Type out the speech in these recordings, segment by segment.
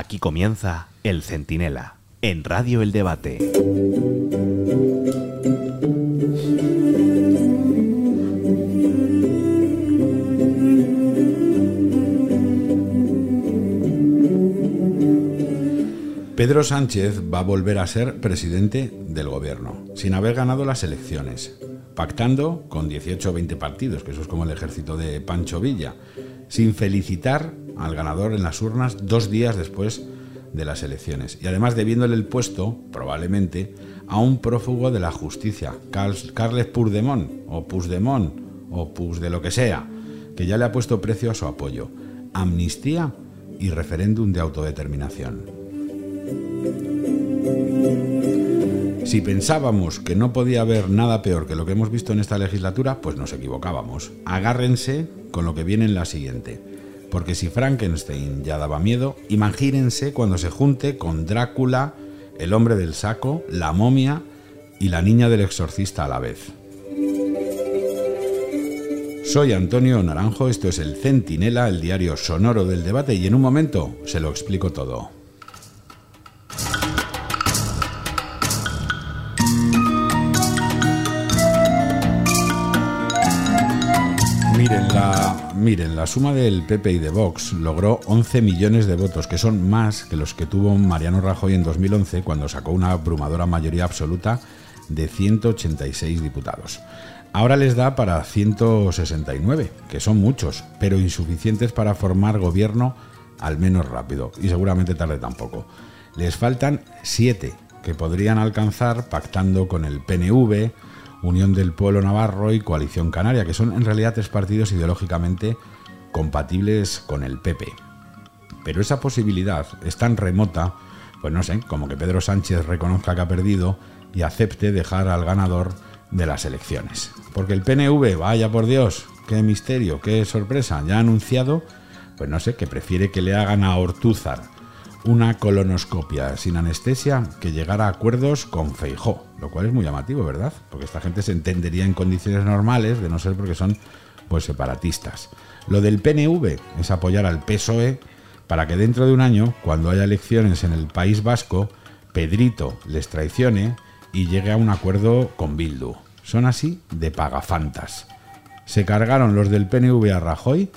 Aquí comienza El Centinela, en Radio El Debate. Pedro Sánchez va a volver a ser presidente del gobierno, sin haber ganado las elecciones, pactando con 18 o 20 partidos, que eso es como el ejército de Pancho Villa, sin felicitar al ganador en las urnas dos días después de las elecciones. Y además debiéndole el puesto, probablemente, a un prófugo de la justicia, Carles Puigdemont, o Puigdemont, o Pus de lo que sea, que ya le ha puesto precio a su apoyo. Amnistía y referéndum de autodeterminación. Si pensábamos que no podía haber nada peor que lo que hemos visto en esta legislatura, pues nos equivocábamos. Agárrense con lo que viene en la siguiente. Porque si Frankenstein ya daba miedo, imagínense cuando se junte con Drácula, el hombre del saco, la momia y la niña del exorcista a la vez. Soy Antonio Naranjo, esto es el Centinela, el diario sonoro del debate, y en un momento se lo explico todo. Miren la, miren, la suma del PP y de Vox logró 11 millones de votos, que son más que los que tuvo Mariano Rajoy en 2011 cuando sacó una abrumadora mayoría absoluta de 186 diputados. Ahora les da para 169, que son muchos, pero insuficientes para formar gobierno al menos rápido, y seguramente tarde tampoco. Les faltan 7 que podrían alcanzar pactando con el PNV, Unión del Pueblo Navarro y Coalición Canaria, que son en realidad tres partidos ideológicamente compatibles con el PP. Pero esa posibilidad es tan remota, pues no sé, como que Pedro Sánchez reconozca que ha perdido y acepte dejar al ganador de las elecciones. Porque el PNV, vaya por Dios, qué misterio, qué sorpresa, ya ha anunciado, pues no sé, que prefiere que le hagan a Ortúzar una colonoscopia sin anestesia que llegara a acuerdos con Feijó, lo cual es muy llamativo, ¿verdad? Porque esta gente se entendería en condiciones normales, de no ser porque son pues separatistas. Lo del PNV es apoyar al PSOE para que dentro de un año, cuando haya elecciones en el País Vasco, Pedrito les traicione y llegue a un acuerdo con Bildu. Son así de pagafantas. Se cargaron los del PNV a Rajoy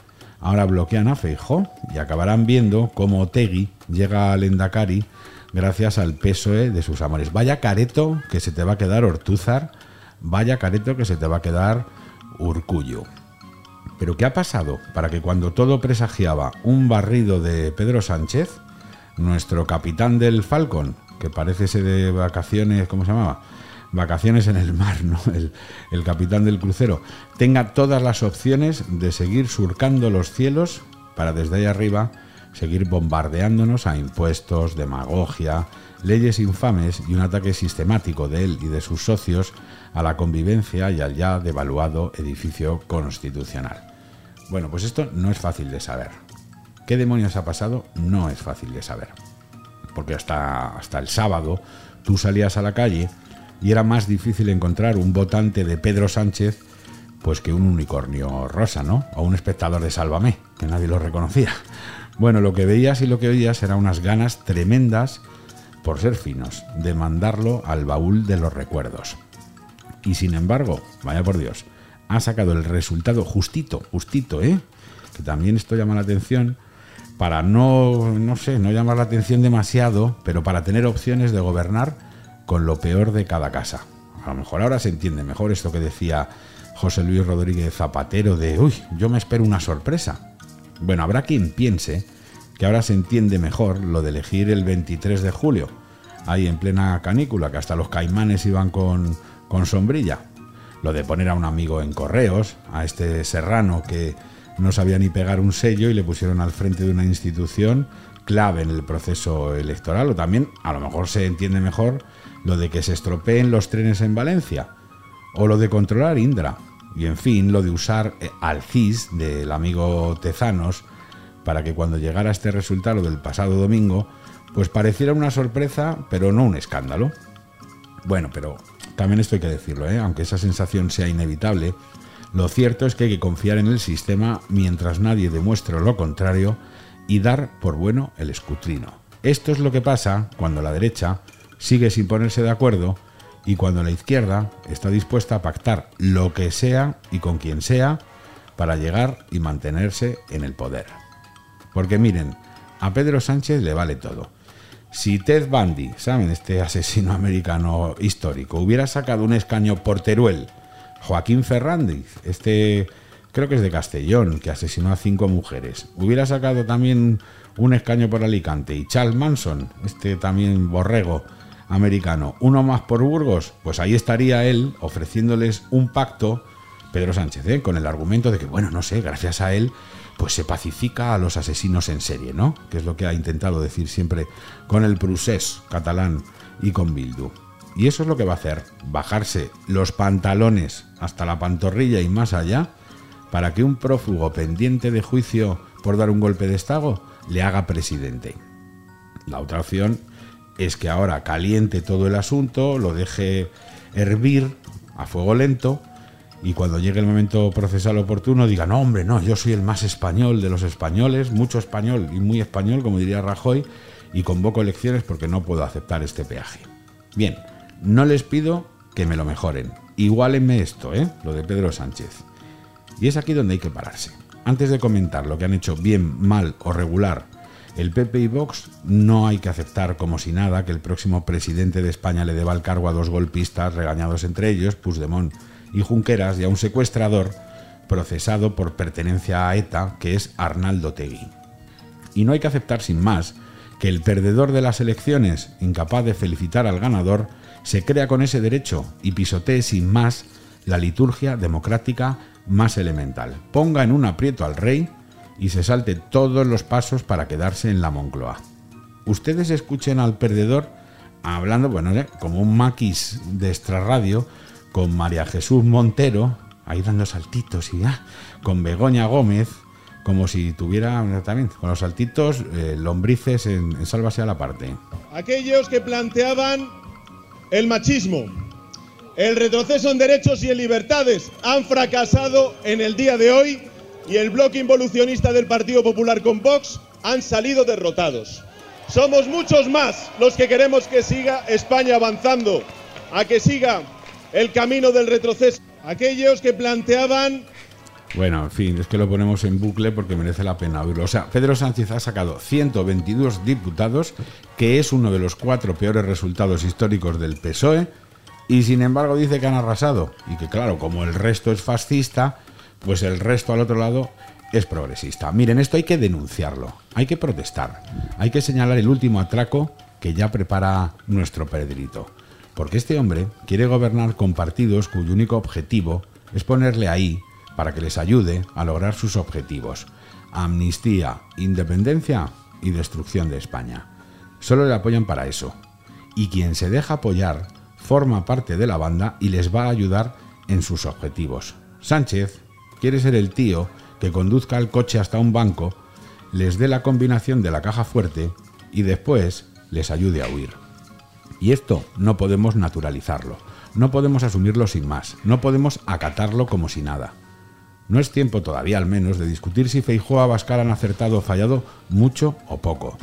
ahora bloquean a Feijó y acabarán viendo cómo Tegui llega al Endacari gracias al PSOE de sus amores. Vaya careto que se te va a quedar Ortúzar, vaya careto que se te va a quedar Urcullo. Pero ¿qué ha pasado para que cuando todo presagiaba un barrido de Pedro Sánchez, nuestro capitán del Falcon, que parece ser de vacaciones, ¿cómo se llamaba? Vacaciones en el mar, ¿no? el, capitán del crucero, tenga todas las opciones de seguir surcando los cielos para desde ahí arriba seguir bombardeándonos a impuestos, demagogia, leyes infames y un ataque sistemático de él y de sus socios a la convivencia y al ya devaluado edificio constitucional. Bueno, pues esto no es fácil de saber. ¿Qué demonios ha pasado? No es fácil de saber. Porque hasta, hasta el sábado tú salías a la calle y era más difícil encontrar un votante de Pedro Sánchez pues que un unicornio rosa, ¿no? O un espectador de Sálvame, que nadie lo reconocía. Bueno, lo que veías y lo que oías eran unas ganas tremendas, por ser finos, de mandarlo al baúl de los recuerdos. Y sin embargo, vaya por Dios, ha sacado el resultado justito, justito, ¿eh? Que también esto llama la atención, para no, no sé, no llamar la atención demasiado, pero para tener opciones de gobernar con lo peor de cada casa. A lo mejor ahora se entiende mejor esto que decía José Luis Rodríguez Zapatero de, uy, yo me espero una sorpresa. Bueno, habrá quien piense que ahora se entiende mejor lo de elegir el 23 de julio, ahí en plena canícula, que hasta los caimanes iban con, con sombrilla. Lo de poner a un amigo en correos, a este serrano que no sabía ni pegar un sello y le pusieron al frente de una institución clave en el proceso electoral, o también a lo mejor se entiende mejor lo de que se estropeen los trenes en Valencia, o lo de controlar Indra, y en fin, lo de usar eh, al CIS del amigo Tezanos para que cuando llegara este resultado del pasado domingo, pues pareciera una sorpresa, pero no un escándalo. Bueno, pero también esto hay que decirlo, ¿eh? aunque esa sensación sea inevitable, lo cierto es que hay que confiar en el sistema mientras nadie demuestre lo contrario y dar por bueno el escutrino. Esto es lo que pasa cuando la derecha sigue sin ponerse de acuerdo y cuando la izquierda está dispuesta a pactar lo que sea y con quien sea para llegar y mantenerse en el poder. Porque miren, a Pedro Sánchez le vale todo. Si Ted Bundy, ¿saben? Este asesino americano histórico, hubiera sacado un escaño por Teruel, Joaquín Fernández, este creo que es de Castellón, que asesinó a cinco mujeres, hubiera sacado también un escaño por Alicante, y Charles Manson, este también borrego americano, uno más por Burgos, pues ahí estaría él ofreciéndoles un pacto, Pedro Sánchez, ¿eh? con el argumento de que, bueno, no sé, gracias a él pues se pacifica a los asesinos en serie, ¿no? Que es lo que ha intentado decir siempre con el Prusés catalán y con Bildu. Y eso es lo que va a hacer, bajarse los pantalones hasta la pantorrilla y más allá, para que un prófugo pendiente de juicio por dar un golpe de estado le haga presidente. La otra opción es que ahora caliente todo el asunto, lo deje hervir a fuego lento y cuando llegue el momento procesal oportuno diga, no hombre, no, yo soy el más español de los españoles, mucho español y muy español, como diría Rajoy, y convoco elecciones porque no puedo aceptar este peaje. Bien, no les pido que me lo mejoren, igualenme esto, ¿eh? lo de Pedro Sánchez. Y es aquí donde hay que pararse. Antes de comentar lo que han hecho bien, mal o regular el PP y Vox, no hay que aceptar como si nada que el próximo presidente de España le deba el cargo a dos golpistas regañados entre ellos, Puigdemont y Junqueras y a un secuestrador procesado por pertenencia a ETA, que es Arnaldo Tegui. Y no hay que aceptar sin más que el perdedor de las elecciones, incapaz de felicitar al ganador, se crea con ese derecho y pisotee sin más la liturgia democrática más elemental. Ponga en un aprieto al rey y se salte todos los pasos para quedarse en la Moncloa. Ustedes escuchen al perdedor hablando, bueno, como un maquis de extrarradio, con María Jesús Montero, ahí dando saltitos y ya, con Begoña Gómez, como si tuviera también con los saltitos eh, lombrices en, en Sálvase a la parte. Aquellos que planteaban el machismo, el retroceso en derechos y en libertades han fracasado en el día de hoy y el bloque involucionista del Partido Popular con Vox han salido derrotados. Somos muchos más los que queremos que siga España avanzando, a que siga el camino del retroceso. Aquellos que planteaban bueno, en fin, es que lo ponemos en bucle porque merece la pena oírlo. O sea, Pedro Sánchez ha sacado 122 diputados, que es uno de los cuatro peores resultados históricos del PSOE, y sin embargo dice que han arrasado. Y que claro, como el resto es fascista, pues el resto al otro lado es progresista. Miren, esto hay que denunciarlo, hay que protestar, hay que señalar el último atraco que ya prepara nuestro Pedrito. Porque este hombre quiere gobernar con partidos cuyo único objetivo es ponerle ahí para que les ayude a lograr sus objetivos. Amnistía, independencia y destrucción de España. Solo le apoyan para eso. Y quien se deja apoyar forma parte de la banda y les va a ayudar en sus objetivos. Sánchez quiere ser el tío que conduzca el coche hasta un banco, les dé la combinación de la caja fuerte y después les ayude a huir. Y esto no podemos naturalizarlo, no podemos asumirlo sin más, no podemos acatarlo como si nada. No es tiempo todavía al menos de discutir si Feijóo o Abascal han acertado o fallado mucho o poco.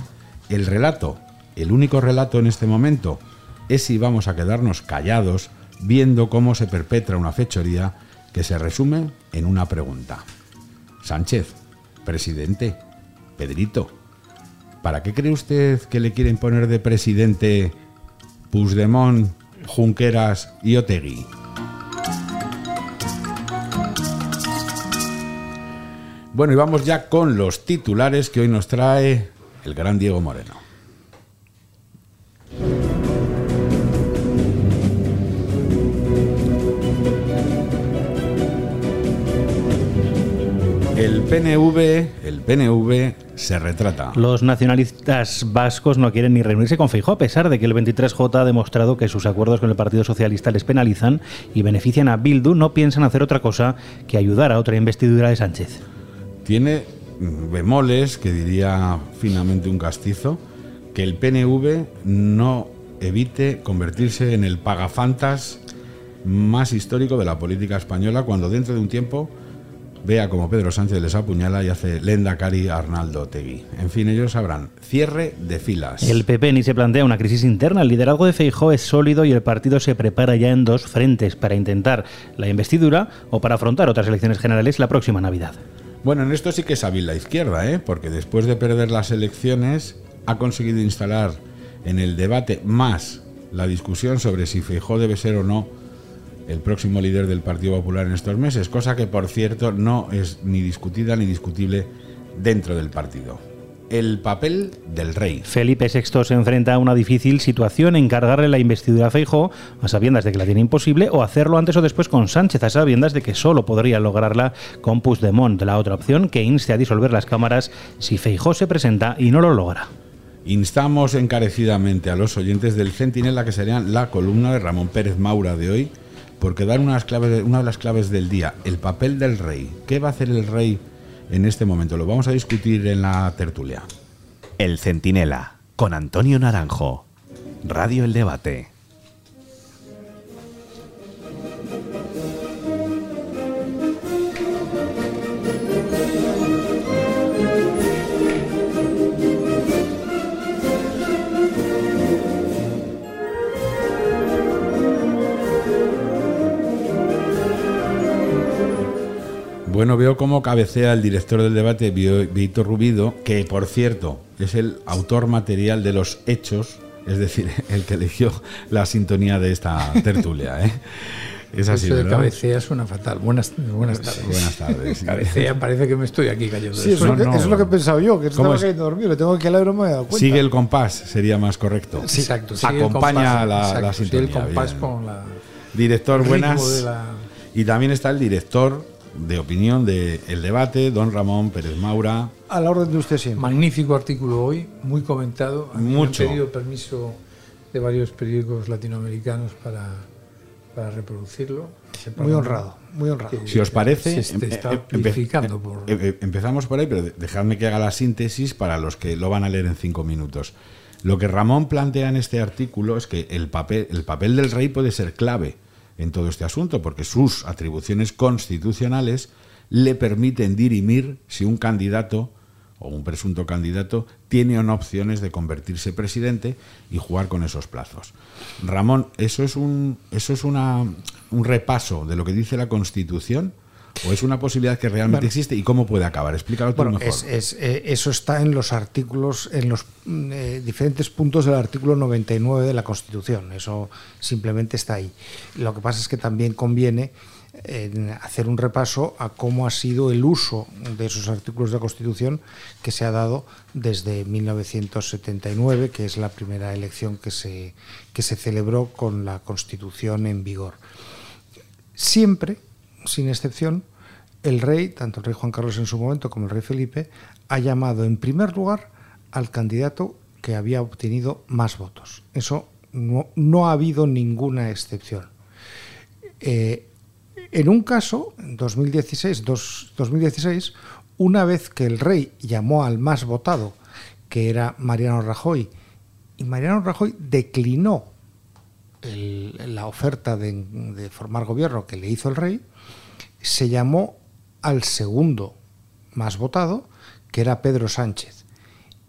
El relato, el único relato en este momento, es si vamos a quedarnos callados viendo cómo se perpetra una fechoría que se resume en una pregunta. Sánchez, presidente, Pedrito, ¿para qué cree usted que le quieren poner de presidente Puigdemont, Junqueras y Otegui? Bueno, y vamos ya con los titulares que hoy nos trae el gran Diego Moreno. PNV, el PNV se retrata. Los nacionalistas vascos no quieren ni reunirse con Feijóo a pesar de que el 23J ha demostrado que sus acuerdos con el Partido Socialista les penalizan y benefician a Bildu. No piensan hacer otra cosa que ayudar a otra investidura de Sánchez. Tiene bemoles, que diría finamente un castizo, que el PNV no evite convertirse en el pagafantas más histórico de la política española cuando dentro de un tiempo vea como Pedro Sánchez les apuñala y hace Lenda Cari Arnaldo Tegui. En fin, ellos sabrán. Cierre de filas. El PP ni se plantea una crisis interna. El liderazgo de Feijó es sólido y el partido se prepara ya en dos frentes para intentar la investidura o para afrontar otras elecciones generales la próxima Navidad. Bueno, en esto sí que es hábil la izquierda, ¿eh? porque después de perder las elecciones ha conseguido instalar en el debate más la discusión sobre si Feijó debe ser o no el próximo líder del Partido Popular en estos meses, cosa que por cierto no es ni discutida ni discutible dentro del partido. El papel del rey. Felipe VI se enfrenta a una difícil situación, encargarle la investidura a Feijó a sabiendas de que la tiene imposible o hacerlo antes o después con Sánchez a sabiendas de que solo podría lograrla con Puigdemont. La otra opción que inste a disolver las cámaras si Feijó se presenta y no lo logra. Instamos encarecidamente a los oyentes del Centinela, que serían la columna de Ramón Pérez Maura de hoy, porque dan unas claves, una de las claves del día, el papel del rey. ¿Qué va a hacer el rey en este momento? Lo vamos a discutir en la tertulia. El Centinela, con Antonio Naranjo. Radio El Debate. Bueno, veo cómo cabecea el director del debate, Víctor Rubido, que por cierto es el autor material de los hechos, es decir, el que eligió la sintonía de esta tertulia. ¿eh? Es así, Eso de ¿verdad? cabecea suena fatal. Buenas, buenas tardes. Buenas tardes. Cabecea, parece que me estoy aquí cayendo. Sí, de eso, es lo que- no. eso es lo que he pensado yo, que ¿Cómo estaba es? cayendo dormido. Le tengo que hablar no me he dado cuenta. Sigue el compás, sería más correcto. Sí, exacto. sigue el Acompaña compás, la, exacto, la sigue sintonía. el compás bien. con la Director, buenas. la- Y también está el director de opinión de El Debate, don Ramón Pérez Maura. A la orden de usted siempre. Magnífico artículo hoy, muy comentado. A mí Mucho. Me han pedido permiso de varios periódicos latinoamericanos para, para reproducirlo. Muy honrado, muy honrado. que Si os parece, Se está em- empe- amplificando por... em- em- empezamos por ahí, pero de- dejadme que haga la síntesis para los que lo van a leer en cinco minutos. Lo que Ramón plantea en este artículo es que el papel, el papel del rey puede ser clave en todo este asunto, porque sus atribuciones constitucionales le permiten dirimir si un candidato o un presunto candidato tiene o no opciones de convertirse presidente y jugar con esos plazos. Ramón, ¿eso es un, eso es una, un repaso de lo que dice la Constitución? ¿O es una posibilidad que realmente existe? ¿Y cómo puede acabar? Explícalo tú Bueno, mejor. es, es, eh, eso está en los artículos, en los mm, eh, diferentes puntos del artículo 99 de la Constitución. Eso simplemente está ahí. Lo que pasa es que también conviene eh, hacer un repaso a cómo ha sido el uso de esos artículos de la Constitución que se ha dado desde 1979, que es la primera elección que se, que se celebró con la Constitución en vigor. Siempre, sin excepción, el rey, tanto el rey Juan Carlos en su momento como el rey Felipe, ha llamado en primer lugar al candidato que había obtenido más votos. Eso no, ha habido ninguna excepción. Eh, en un caso, en 2016, dos- 2016, una vez que el rey llamó al más votado, que era Mariano Rajoy, y Mariano Rajoy declinó la oferta de, de formar gobierno que le hizo el rey, se llamó al segundo más votado, que era Pedro Sánchez.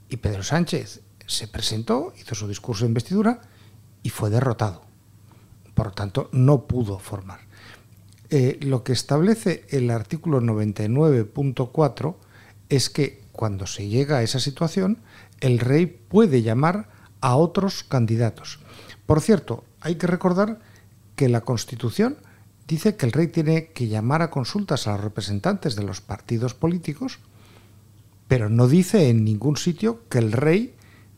Y Pedro Sánchez se presentó, hizo su discurso de investidura y fue derrotado. Por lo tanto, no pudo formar. Eh, lo que establece el artículo 99.4 es que cuando se llega a esa situación, el rey puede llamar a otros candidatos. Por cierto, hay que recordar que la Constitución dice que el rey tiene que llamar a consultas a los representantes de los partidos políticos, pero no dice en ningún sitio que el rey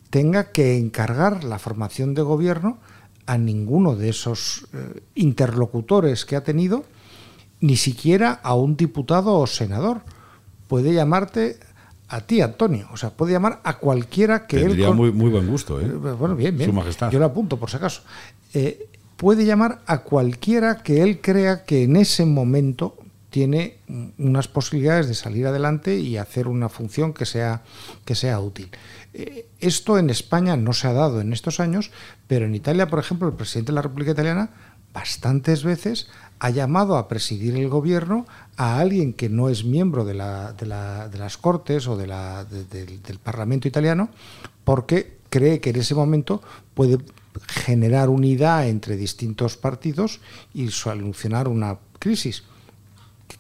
tenga que encargar la formación de gobierno a ninguno de esos eh, interlocutores que ha tenido, ni siquiera a un diputado o senador. Puede llamarte a ti, Antonio, o sea, puede llamar a cualquiera que él... Tendría con- muy, muy buen gusto, ¿eh? eh, Bueno, bien, bien. Su Majestad. Yo lo apunto por si acaso. Eh, puede llamar a cualquiera que él crea que en ese momento tiene unas posibilidades de salir adelante y hacer una función que sea, que sea útil. Eh, esto en España no se ha dado en estos años, pero en Italia, por ejemplo, el presidente de la República Italiana bastantes veces ha llamado a presidir el gobierno a alguien que no es miembro de, la, de, la, de las Cortes o del Parlamento italiano, porque cree que en ese momento puede generar unidad entre distintos partidos y solucionar una crisis.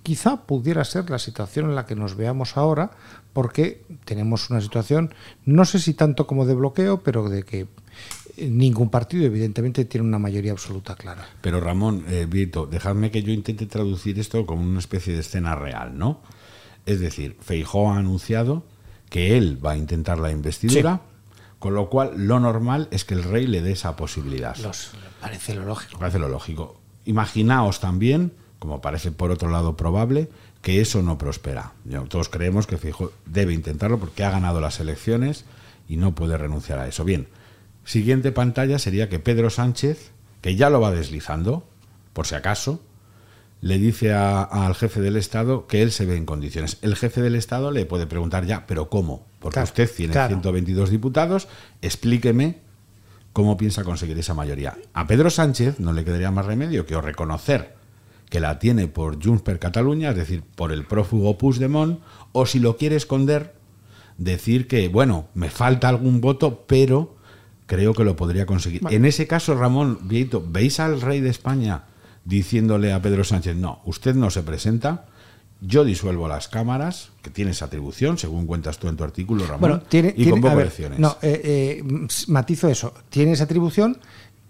quizá pudiera ser la situación en la que nos veamos ahora, porque tenemos una situación, no sé si tanto como de bloqueo, pero de que ningún partido evidentemente tiene una mayoría absoluta clara. Pero Ramón, eh, Vito, dejadme que yo intente traducir esto como una especie de escena real, ¿no? Es decir, Feijó ha anunciado que él va a intentar la investidura, con lo cual lo normal es que el rey le dé esa posibilidad. Los, parece lo lógico. Parece lo lógico. Imaginaos también, como parece por otro lado probable, que eso no prospera. Todos creemos que Feijó debe intentarlo porque ha ganado las elecciones y no puede renunciar a eso. Bien, siguiente pantalla sería que Pedro Sánchez, que ya lo va deslizando, por si acaso, le dice al jefe del Estado que él se ve en condiciones. El jefe del Estado le puede preguntar ya, pero ¿cómo? Porque usted tiene 122 diputados, explíqueme cómo piensa conseguir esa mayoría. A Pedro Sánchez no le quedaría más remedio que o reconocer que la tiene por Junts per Cataluña, es decir, por el prófugo Puigdemont, o si lo quiere esconder, decir que, bueno, me falta algún voto, pero creo que lo podría conseguir. En ese caso, Ramón Vieito, ¿veis al rey de España diciéndole a Pedro Sánchez, no, usted no se presenta, yo disuelvo las cámaras, que tiene esa atribución, según cuentas tú en tu artículo, Ramón, y convoco elecciones? No, eh, eh, matizo eso, tiene esa atribución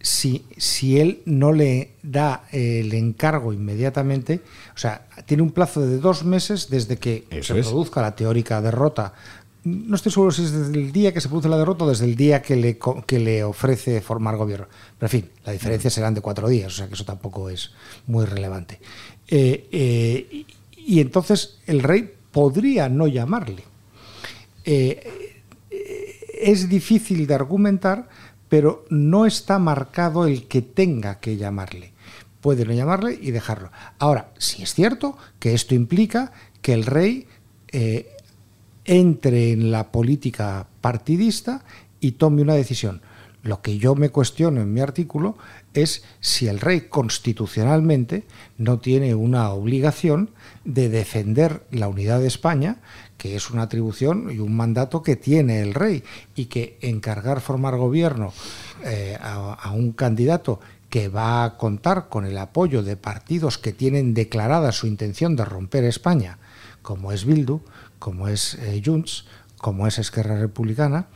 si, si él no le da el encargo inmediatamente, o sea, tiene un plazo de dos meses desde que se produzca la teórica derrota no estoy seguro si es desde el día que se produce la derrota o desde el día que le, que le ofrece formar gobierno. Pero en fin, la diferencia serán de cuatro días, o sea que eso tampoco es muy relevante. Eh, eh, y entonces el rey podría no llamarle. Eh, es difícil de argumentar, pero no está marcado el que tenga que llamarle. Puede no llamarle y dejarlo. Ahora, si es cierto que esto implica que el rey entre en la política partidista y tome una decisión. Lo que yo me cuestiono en mi artículo es si el rey constitucionalmente no tiene una obligación de defender la unidad de España, que es una atribución y un mandato que tiene el rey, y que encargar formar gobierno eh, a, a un candidato que va a contar con el apoyo de partidos que tienen declarada su intención de romper España, como es Bildu, como es eh, Junts, como es Esquerra Republicana,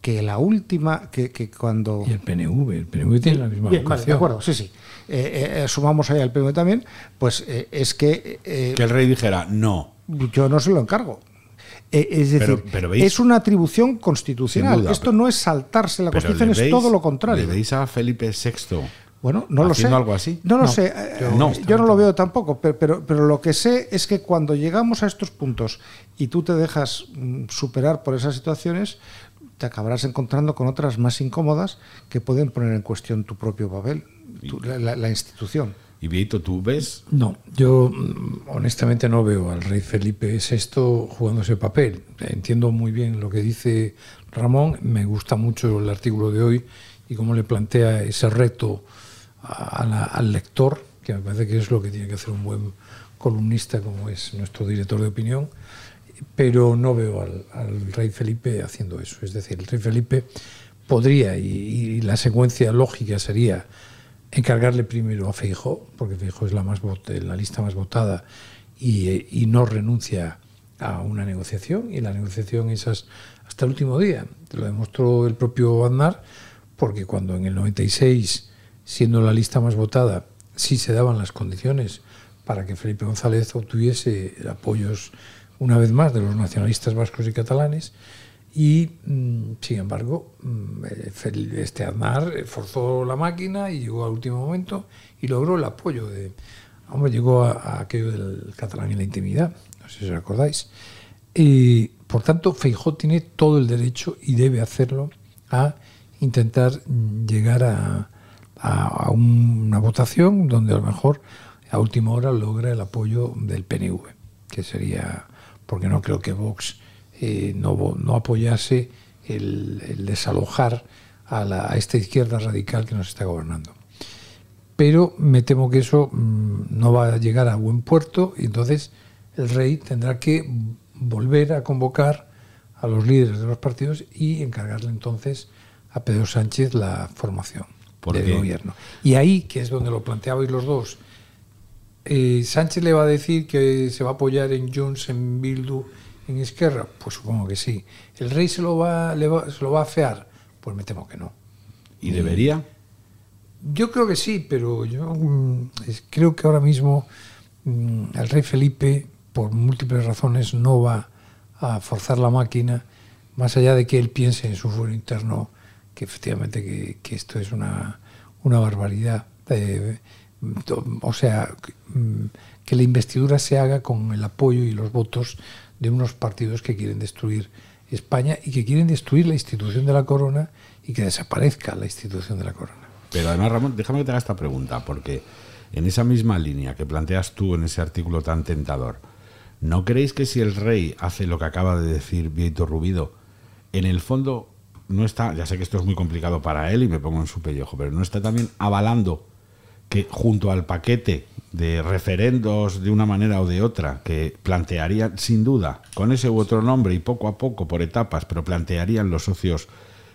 que la última, que, que, cuando... Y el PNV, el PNV tiene la misma Bien, de acuerdo, sí, sí. Eh, eh, sumamos ahí al PNV también, pues es que... que el rey dijera, no. Yo no se lo encargo. es decir, es una atribución constitucional. Esto no es saltarse la Constitución, es todo lo contrario. ¿Le veis a Felipe VI bueno, no lo sé. algo así? No lo sé. Yo no, yo no lo veo tampoco, pero, pero, pero, lo que sé es que cuando llegamos a estos puntos y tú te dejas mm, superar por esas situaciones, te acabarás encontrando con otras más incómodas que pueden poner en cuestión tu propio papel, la, institución. ¿Y Vito, tú ves? No, yo mm, honestamente no veo al rey Felipe VI jugando ese papel. Entiendo muy bien lo que dice Ramón, me gusta mucho el artículo de hoy y cómo le plantea ese reto al lector, que me parece que es lo que tiene que hacer un buen columnista como es nuestro director de opinión, pero no veo al, rey Felipe haciendo eso. Es decir, el rey Felipe podría, y, la secuencia lógica sería encargarle primero a Feijóo, porque Feijóo es la, más la lista más votada y, no renuncia a una negociación, y la negociación es hasta el último día. Lo demostró el propio Aznar, porque cuando en el 96 siendo la lista más votada, sí se daban las condiciones para que Felipe González obtuviese apoyos una vez más de los nacionalistas vascos y catalanes y mm, sin embargo mm, este Aznar forzó la máquina y llegó al último momento y logró el apoyo de hombre llegó a, aquello del catalán en la intimidad no sé si os acordáis. Y por tanto Feijó tiene todo el derecho y debe hacerlo a intentar llegar a, a, una votación donde a lo mejor a última hora logra el apoyo del PNV, que sería, porque no creo que Vox eh, no, no, apoyase el, desalojar a, la, a esta izquierda radical que nos está gobernando. pero me temo que eso mm, no va a llegar a buen puerto y entonces el rey tendrá que volver a convocar a los líderes de los partidos y encargarle entonces a Pedro Sánchez la formación del gobierno. Y ahí, que es donde lo planteabais los dos, eh, Sánchez le va a decir que se va a apoyar en Junts, en Bildu, en Esquerra, pues supongo que sí. ¿El rey se lo va, se lo va a fear? Pues me temo que no. ¿Y debería? Yo creo que sí, pero yo mm, creo que ahora mismo mm, el rey Felipe, por múltiples razones, no va a forzar la máquina, más allá de que él piense en su fuero interno que efectivamente que, esto es una, una barbaridad. Eh, o sea, mm, que la investidura se haga con el apoyo y los votos de unos partidos que quieren destruir España y que quieren destruir la institución de la corona y que desaparezca la institución de la corona. Pero además, Ramón, déjame que te haga esta pregunta, porque en esa misma línea que planteas tú en ese artículo tan tentador, ¿no creéis que si el rey hace lo que acaba de decir Vieto Rubido, en el fondo no está, ya sé que esto es muy complicado para él y me pongo en su pellejo, pero no está también avalando que junto al paquete de referendos de una manera o de otra, que plantearían sin duda, con ese u otro nombre y poco a poco, por etapas, pero plantearían los socios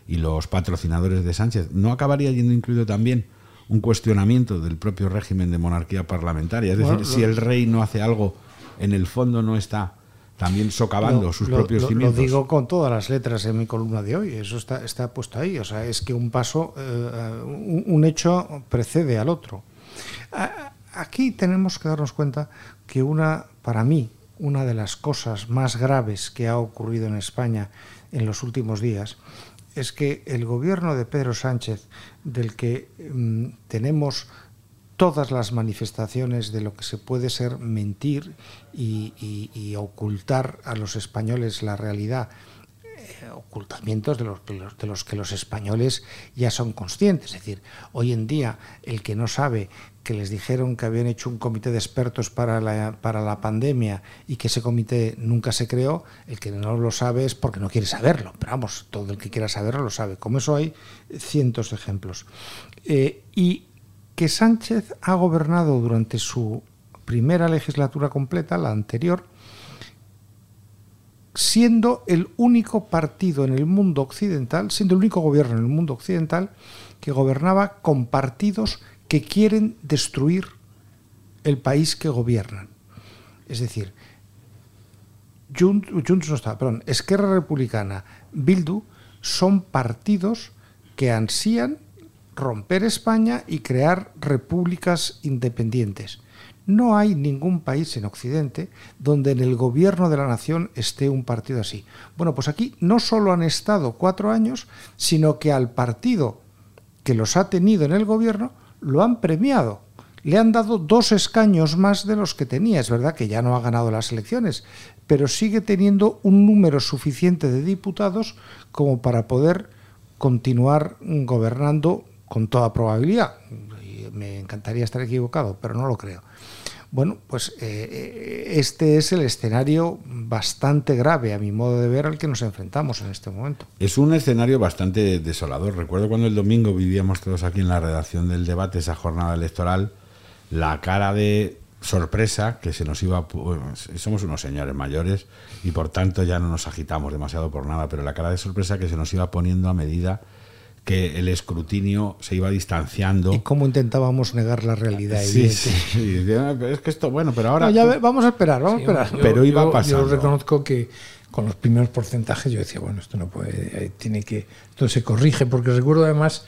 y los patrocinadores de Sánchez, ¿no acabaría yendo incluido también un cuestionamiento del propio régimen de monarquía parlamentaria? Es decir, si el rey no hace algo, en el fondo no está también socavando sus propios cimientos. Lo digo con todas las letras en mi columna de hoy, eso está, está puesto ahí. O sea, es que un paso, eh, un, hecho precede al otro. Aquí tenemos que darnos cuenta que una, para mí, una de las cosas más graves que ha ocurrido en España en los últimos días es que el gobierno de Pedro Sánchez, del que mm, tenemos todas las manifestaciones de lo que se puede ser mentir y, ocultar a los españoles la realidad, eh, ocultamientos de los, que los españoles ya son conscientes. Es decir, hoy en día el que no sabe que les dijeron que habían hecho un comité de expertos para la, para la pandemia y que ese comité nunca se creó, el que no lo sabe es porque no quiere saberlo. Pero vamos, todo el que quiera saberlo lo sabe. Como eso hay cientos de ejemplos. Eh, y que Sánchez ha gobernado durante su primera legislatura completa, la anterior, siendo el único partido en el mundo occidental, siendo el único gobierno en el mundo occidental que gobernaba con partidos que quieren destruir el país que gobiernan. Es decir, Junts, no está, perdón, Esquerra Republicana, Bildu son partidos que ansían romper España y crear repúblicas independientes. No hay ningún país en Occidente donde en el gobierno de la nación esté un partido así. Bueno, pues aquí no solo han estado cuatro años, sino que al partido que los ha tenido en el gobierno lo han premiado. Le han dado dos escaños más de los que tenía. Es verdad que ya no ha ganado las elecciones, pero sigue teniendo un número suficiente de diputados como para poder continuar gobernando con toda probabilidad. Me encantaría estar equivocado, pero no lo creo. Bueno, pues eh, eh, este es el escenario bastante grave, a mi modo de ver, al que nos enfrentamos en este momento. Es un escenario bastante desolador. Recuerdo cuando el domingo vivíamos todos aquí en la redacción del debate, esa jornada electoral, la cara de sorpresa que se nos iba. Pues, somos unos señores mayores y por tanto ya no nos agitamos demasiado por nada, pero la cara de sorpresa que se nos iba poniendo a medida que el escrutinio se iba distanciando. Y cómo intentábamos negar la realidad. Sí, sí, Es que esto, bueno, pero ahora. vamos a esperar, vamos a esperar. pero iba pasando. Yo reconozco que con los primeros porcentajes yo decía, bueno, esto no puede, eh, tiene que. Esto se corrige, porque recuerdo además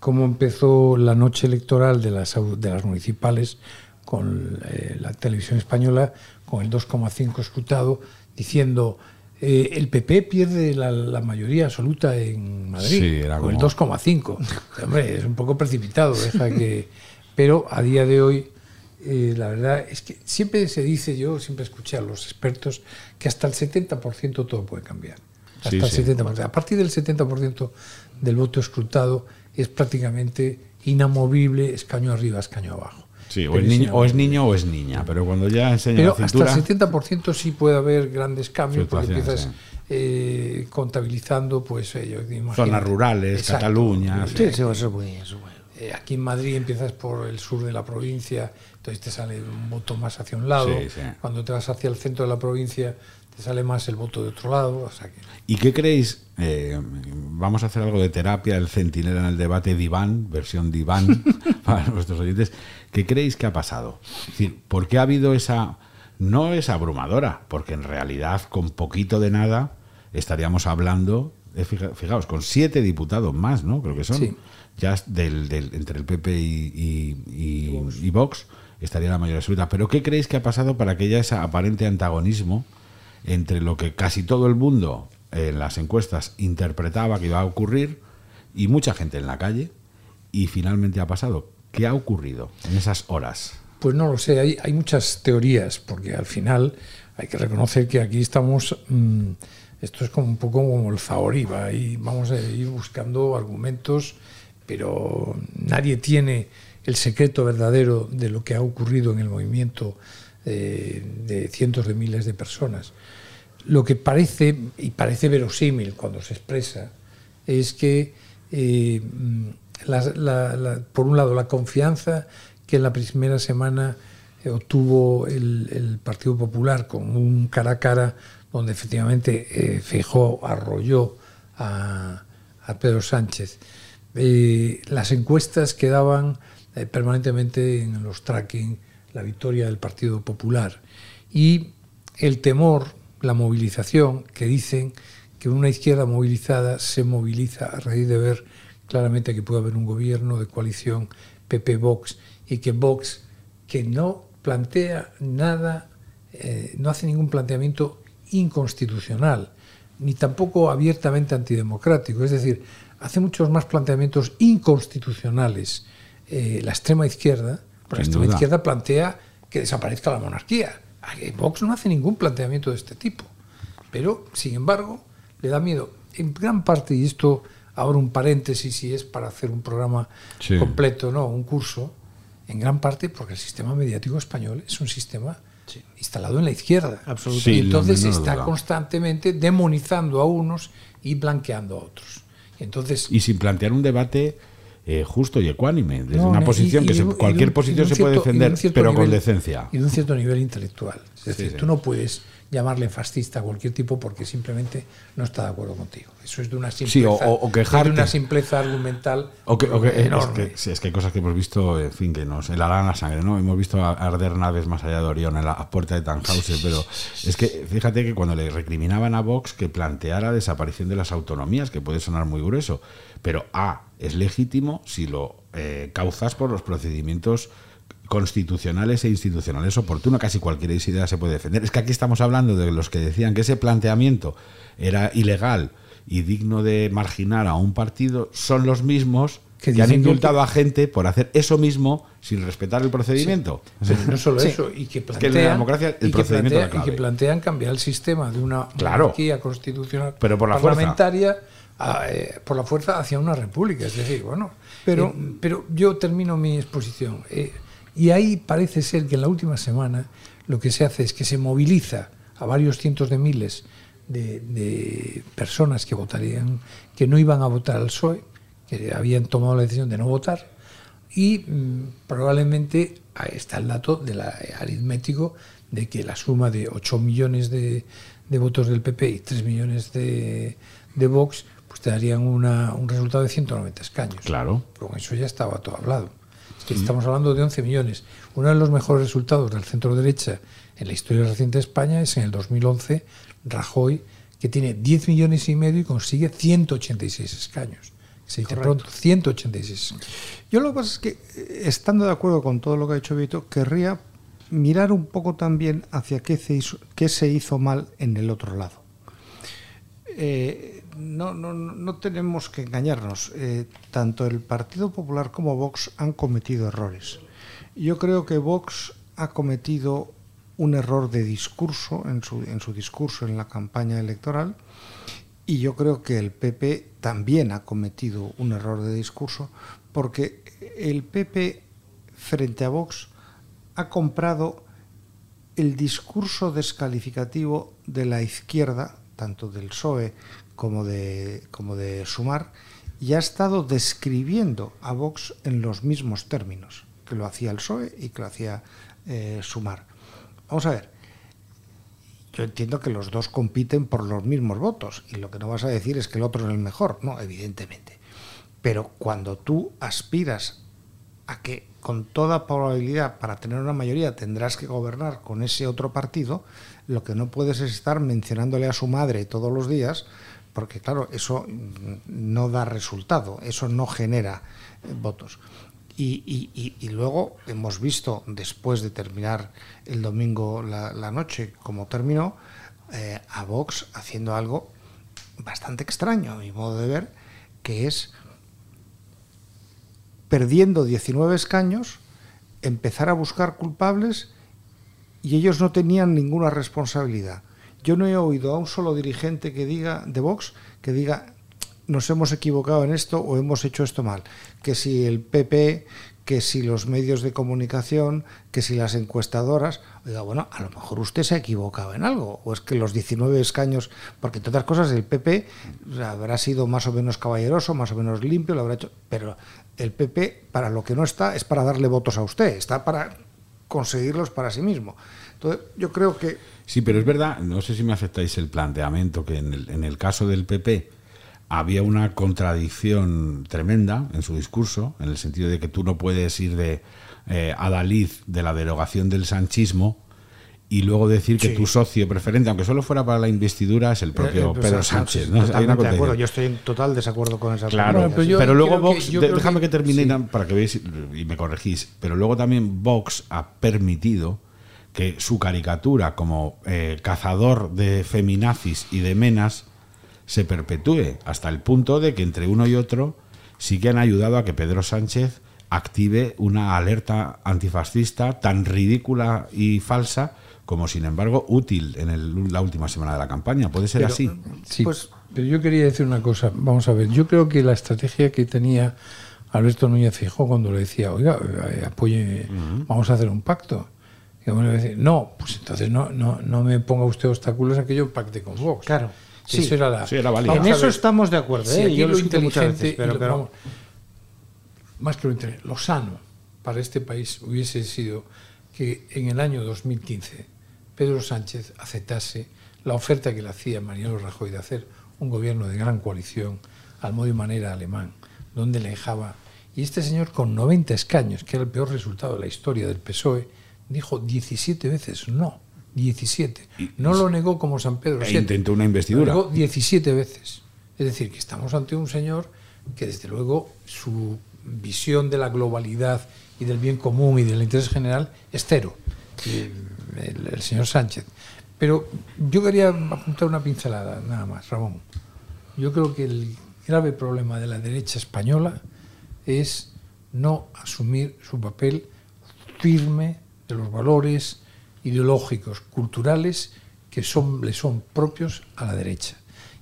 cómo empezó la noche electoral de las, de las municipales con eh, la televisión española, con el 2,5 escrutado, diciendo eh, el PP pierde la, mayoría absoluta en Madrid, con el 2,5. Hombre, es un poco precipitado, deja que... Pero a día de hoy, eh, la verdad es que siempre se dice, yo siempre escuché a los expertos, que hasta el 70% todo puede cambiar. Hasta el 70%. A partir del 70% del voto escrutado es prácticamente inamovible, escaño arriba, escaño abajo. Sí, o, niño, o, es niño o es niña, pero cuando ya enseña pero la cintura... hasta el 70% sí puede haber grandes cambios porque empiezas eh, contabilizando pues zonas rurales, Cataluña... Sí, sí, eso es muy, eh, aquí en Madrid empiezas por el sur de la provincia, entonces te sale un voto más hacia un lado. Sí, sí. Cuando te vas hacia el centro de la provincia, te sale más el voto de otro lado. O sea que, ¿Y qué creéis? Eh, vamos a hacer algo de terapia, el centinela en el debate diván, versión diván, para nuestros oyentes. ¿Qué creéis que ha pasado? Es decir, ¿por qué ha habido esa... No es abrumadora, porque en realidad con poquito de nada estaríamos hablando, eh, fija- fijaos, con siete diputados más, ¿no? Creo que son. Sí. Ya del, del- entre el PP y, y- y- y Vox estaría la mayoría absoluta. Pero ¿qué creéis que ha pasado para que haya ese aparente antagonismo entre lo que casi todo el mundo en las encuestas interpretaba que iba a ocurrir y mucha gente en la calle y finalmente ha pasado? ¿Qué ha ocurrido en esas horas? Pues no lo sé, hay, hay muchas teorías, porque al final hay que reconocer que aquí estamos, mm, esto es como un poco como el Zahoriba, y vamos a ir buscando argumentos, pero nadie tiene el secreto verdadero de lo que ha ocurrido en el movimiento de cientos de miles de personas. Lo que parece, y parece verosímil cuando se expresa, es que, eh, por un lado, la confianza que en la primera semana eh, obtuvo el, Partido Popular con un cara a cara donde efectivamente eh, Feijóo arrolló a, Pedro Sánchez. Eh, las encuestas que daban eh, permanentemente en los tracking la victoria del Partido Popular. Y el temor, la movilización, que dicen que una izquierda movilizada se moviliza a raíz de ver claramente que puede haber un gobierno de coalición PP-Vox y que Vox, que no plantea nada, eh, no hace ningún planteamiento inconstitucional, ni tampoco abiertamente antidemocrático, es decir, hace muchos más planteamientos inconstitucionales eh, la extrema izquierda, porque la extrema izquierda plantea que desaparezca la monarquía. Vox no hace ningún planteamiento de este tipo. Pero, sin embargo, le da miedo. En gran parte, y esto ahora un paréntesis si es para hacer un programa Sí. completo, no, un curso, en gran parte porque el sistema mediático español es un sistema instalado en la izquierda. Absolutamente. y entonces está duda. constantemente demonizando a unos y blanqueando a otros. Y entonces Y sin plantear un debate eh, justo y ecuánime, desde no, una posición y que se- cualquier un- posición se puede defender, pero con decencia. Y de un cierto nivel intelectual. Es decir, sí. tú no puedes llamarle fascista a cualquier tipo porque simplemente no está de acuerdo contigo. Eso es de una simpleza, Sí, o- o- es de una simpleza argumental O que, o que- es, enorme. que, sí, es que hay cosas que hemos visto, en fin, que nos helarán la sangre, ¿no? Hemos visto arder naves más allá de Orión, en la puerta de Tannhauser, pero es que fíjate que cuando le recriminaban a Vox que planteara desaparición de las autonomías, que puede sonar muy grueso, pero A, es legítimo si lo eh, cauzas por los procedimientos constitucionales e institucionales oportunos. Casi cualquier idea se puede defender. Es que aquí estamos hablando de los que decían que ese planteamiento era ilegal y digno de marginar a un partido, son los mismos Que que, han que- indultado a gente por hacer eso mismo sin respetar el procedimiento. Pero no solo Sí. eso, y que plantean, en la democracia el y que procedimiento la y que plantean cambiar el sistema de una Claro. monarquía constitucional Pero por la fuerza. parlamentaria a, eh, por la fuerza hacia una república. Es decir, bueno, Pero- eh, pero yo termino mi exposición. eh, y ahí parece ser que en la última semana lo que se hace es que se moviliza a varios cientos de miles de, de personas que votarían, que no iban a votar al PSOE, que habían tomado la decisión de no votar, y mm, probablemente ahí está el dato del aritmético de que la suma de 8 millones de, de votos del PP y 3 millones de, de Vox pues te darían una- un resultado de 190 escaños. Claro. Con eso ya estaba todo hablado. Estamos hablando de 11 millones. Uno de los mejores resultados del centro derecha en la historia reciente de España es en el 2011 Rajoy, que tiene 10 millones y medio y consigue 186 escaños. Se dice pronto, 186 escaños. Yo lo que pasa es que, eh, estando de acuerdo con todo lo que ha dicho Vito, querría mirar un poco también hacia qué se hizo, qué se hizo mal en el otro lado. Eh, no, no, no tenemos que engañarnos. Eh, tanto el Partido Popular como Vox han cometido errores. Yo creo que Vox ha cometido un error de discurso en su, en su discurso en la campaña electoral y yo creo que el PP también ha cometido un error de discurso porque el PP frente a Vox ha comprado el discurso descalificativo de la izquierda, tanto del PSOE como de, como de Sumar, y ha estado describiendo a Vox en los mismos términos que lo hacía el PSOE y que lo hacía eh, Sumar. Vamos a ver, yo entiendo que los dos compiten por los mismos votos y lo que no vas a decir es que el otro es el mejor, no, evidentemente. Pero cuando tú aspiras a que con toda probabilidad para tener una mayoría tendrás que gobernar con ese otro partido, lo que no puedes es estar mencionándole a su madre todos los días, porque claro, eso no da resultado, eso no genera eh, votos. Y, luego hemos visto, después de terminar el domingo la, noche, como terminó, eh, a Vox haciendo algo bastante extraño, a mi modo de ver, que es perdiendo 19 escaños, empezar a buscar culpables y ellos no tenían ninguna responsabilidad. Yo no he oído a un solo dirigente que diga de Vox que diga nos hemos equivocado en esto o hemos hecho esto mal. Que si el PP, que si los medios de comunicación, que si las encuestadoras. Oiga, bueno, a lo mejor usted se ha equivocado en algo. O es que los 19 escaños, porque entre otras cosas el PP habrá sido más o menos caballeroso, más o menos limpio, lo habrá hecho. Pero el PP, para lo que no está, es para darle votos a usted, está para conseguirlos para sí mismo. Entonces, yo creo que... Sí, pero es verdad, no sé si me aceptáis el planteamiento que en el, en el caso del PP había una contradicción tremenda en su discurso, en el sentido de que tú no puedes ir de eh, adalid de la derogación del sanchismo y luego decir que tu socio preferente, aunque solo fuera para la investidura, es el propio eh, Pedro Sánchez. ¿no? Yo estoy en total desacuerdo con esa Claro, pero, luego Vox, déjame que, termine para que veáis y me corregís, pero luego también Vox ha permitido que su caricatura como eh, cazador de feminazis y de menas se perpetúe hasta el punto de que entre uno y otro sí que han ayudado a que Pedro Sánchez active una alerta antifascista tan ridícula y falsa como sin embargo útil en la última semana de la campaña. ¿Puede ser así? Sí, pues, pero yo quería decir una cosa. Vamos a ver, yo creo que la estrategia que tenía Alberto Núñez Fijó cuando le decía, oiga, eh, apoye, vamos a hacer un pacto. Y uno le decía, no, pues entonces no, no, no me ponga usted obstáculos a que yo pacte con Vox. Claro. Sí, eso era, la, En eso estamos de acuerdo. ¿eh? yo lo inteligente, pero, más que lo inteligente, lo sano para este país hubiese sido que en el año 2015 Pedro Sánchez aceptase la oferta que le hacía Mariano Rajoy de hacer un gobierno de gran coalición al modo y manera alemán, donde le dejaba. Y este señor, con 90 escaños, que era el peor resultado de la historia del PSOE, dijo 17 veces no. 17. No lo negó como San Pedro. E intentó una investidura. Lo negó 17 veces. Es decir, que estamos ante un señor que desde luego su visión de la globalidad y del bien común y del interés general es cero. El, señor Sánchez. Pero yo quería apuntar una pincelada, nada más, Ramón. Yo creo que el grave problema de la derecha española es no asumir su papel firme de los valores, ideológicos, culturales, que son, le son propios a la derecha.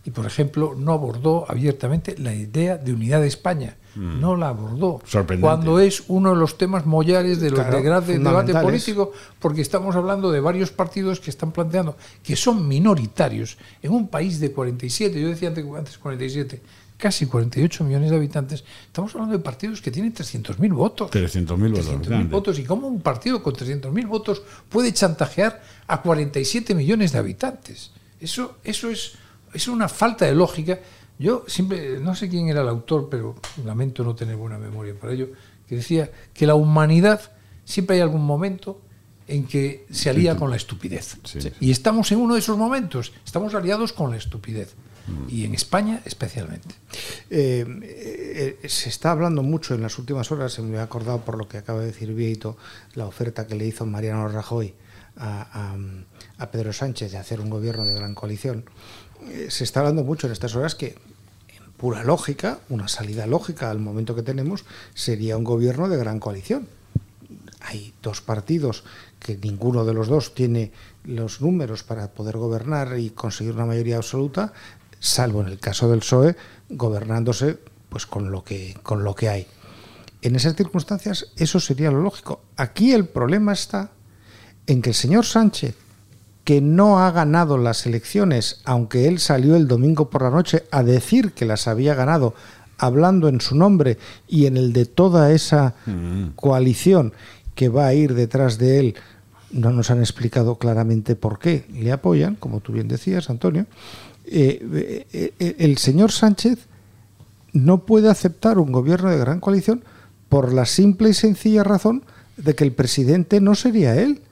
Y, por ejemplo, no abordó abiertamente la idea de unidad de España. Mm. No la abordó. Cuando es uno de los temas mollares de los de debate político, porque estamos hablando de varios partidos que están planteando que son minoritarios en un país de 47, yo decía antes 47, casi 48 millones de habitantes, estamos hablando de partidos que tienen 300.000 votos. 300.000 votos. votos. ¿Y cómo un partido con 300.000 votos puede chantajear a 47 millones de habitantes? Eso, eso es, es una falta de lógica. Yo siempre, no sé quién era el autor, pero lamento no tener buena memoria para ello, que decía que la humanidad siempre hay algún momento en que se alía con la estupidez. Y estamos en uno de esos momentos, estamos aliados con la estupidez y en España especialmente. Eh, eh, se está hablando mucho en las últimas horas, se me ha acordado por lo que acaba de decir Vieito, la oferta que le hizo Mariano Rajoy a, Pedro Sánchez de hacer un gobierno de gran coalición. Eh, se está hablando mucho en estas horas que, en pura lógica, una salida lógica al momento que tenemos, sería un gobierno de gran coalición. Hay dos partidos que ninguno de los dos tiene los números para poder gobernar y conseguir una mayoría absoluta, salvo en el caso del PSOE, gobernándose pues con lo que, con lo que hay. En esas circunstancias eso sería lo lógico. Aquí el problema está en que el señor Sánchez, que no ha ganado las elecciones, aunque él salió el domingo por la noche a decir que las había ganado hablando en su nombre y en el de toda esa coalición que va a ir detrás de él, no nos han explicado claramente por qué le apoyan, como tú bien decías, Antonio, eh, eh, eh, el señor Sánchez no puede aceptar un gobierno de gran coalición por la simple y sencilla razón de que el presidente no sería él.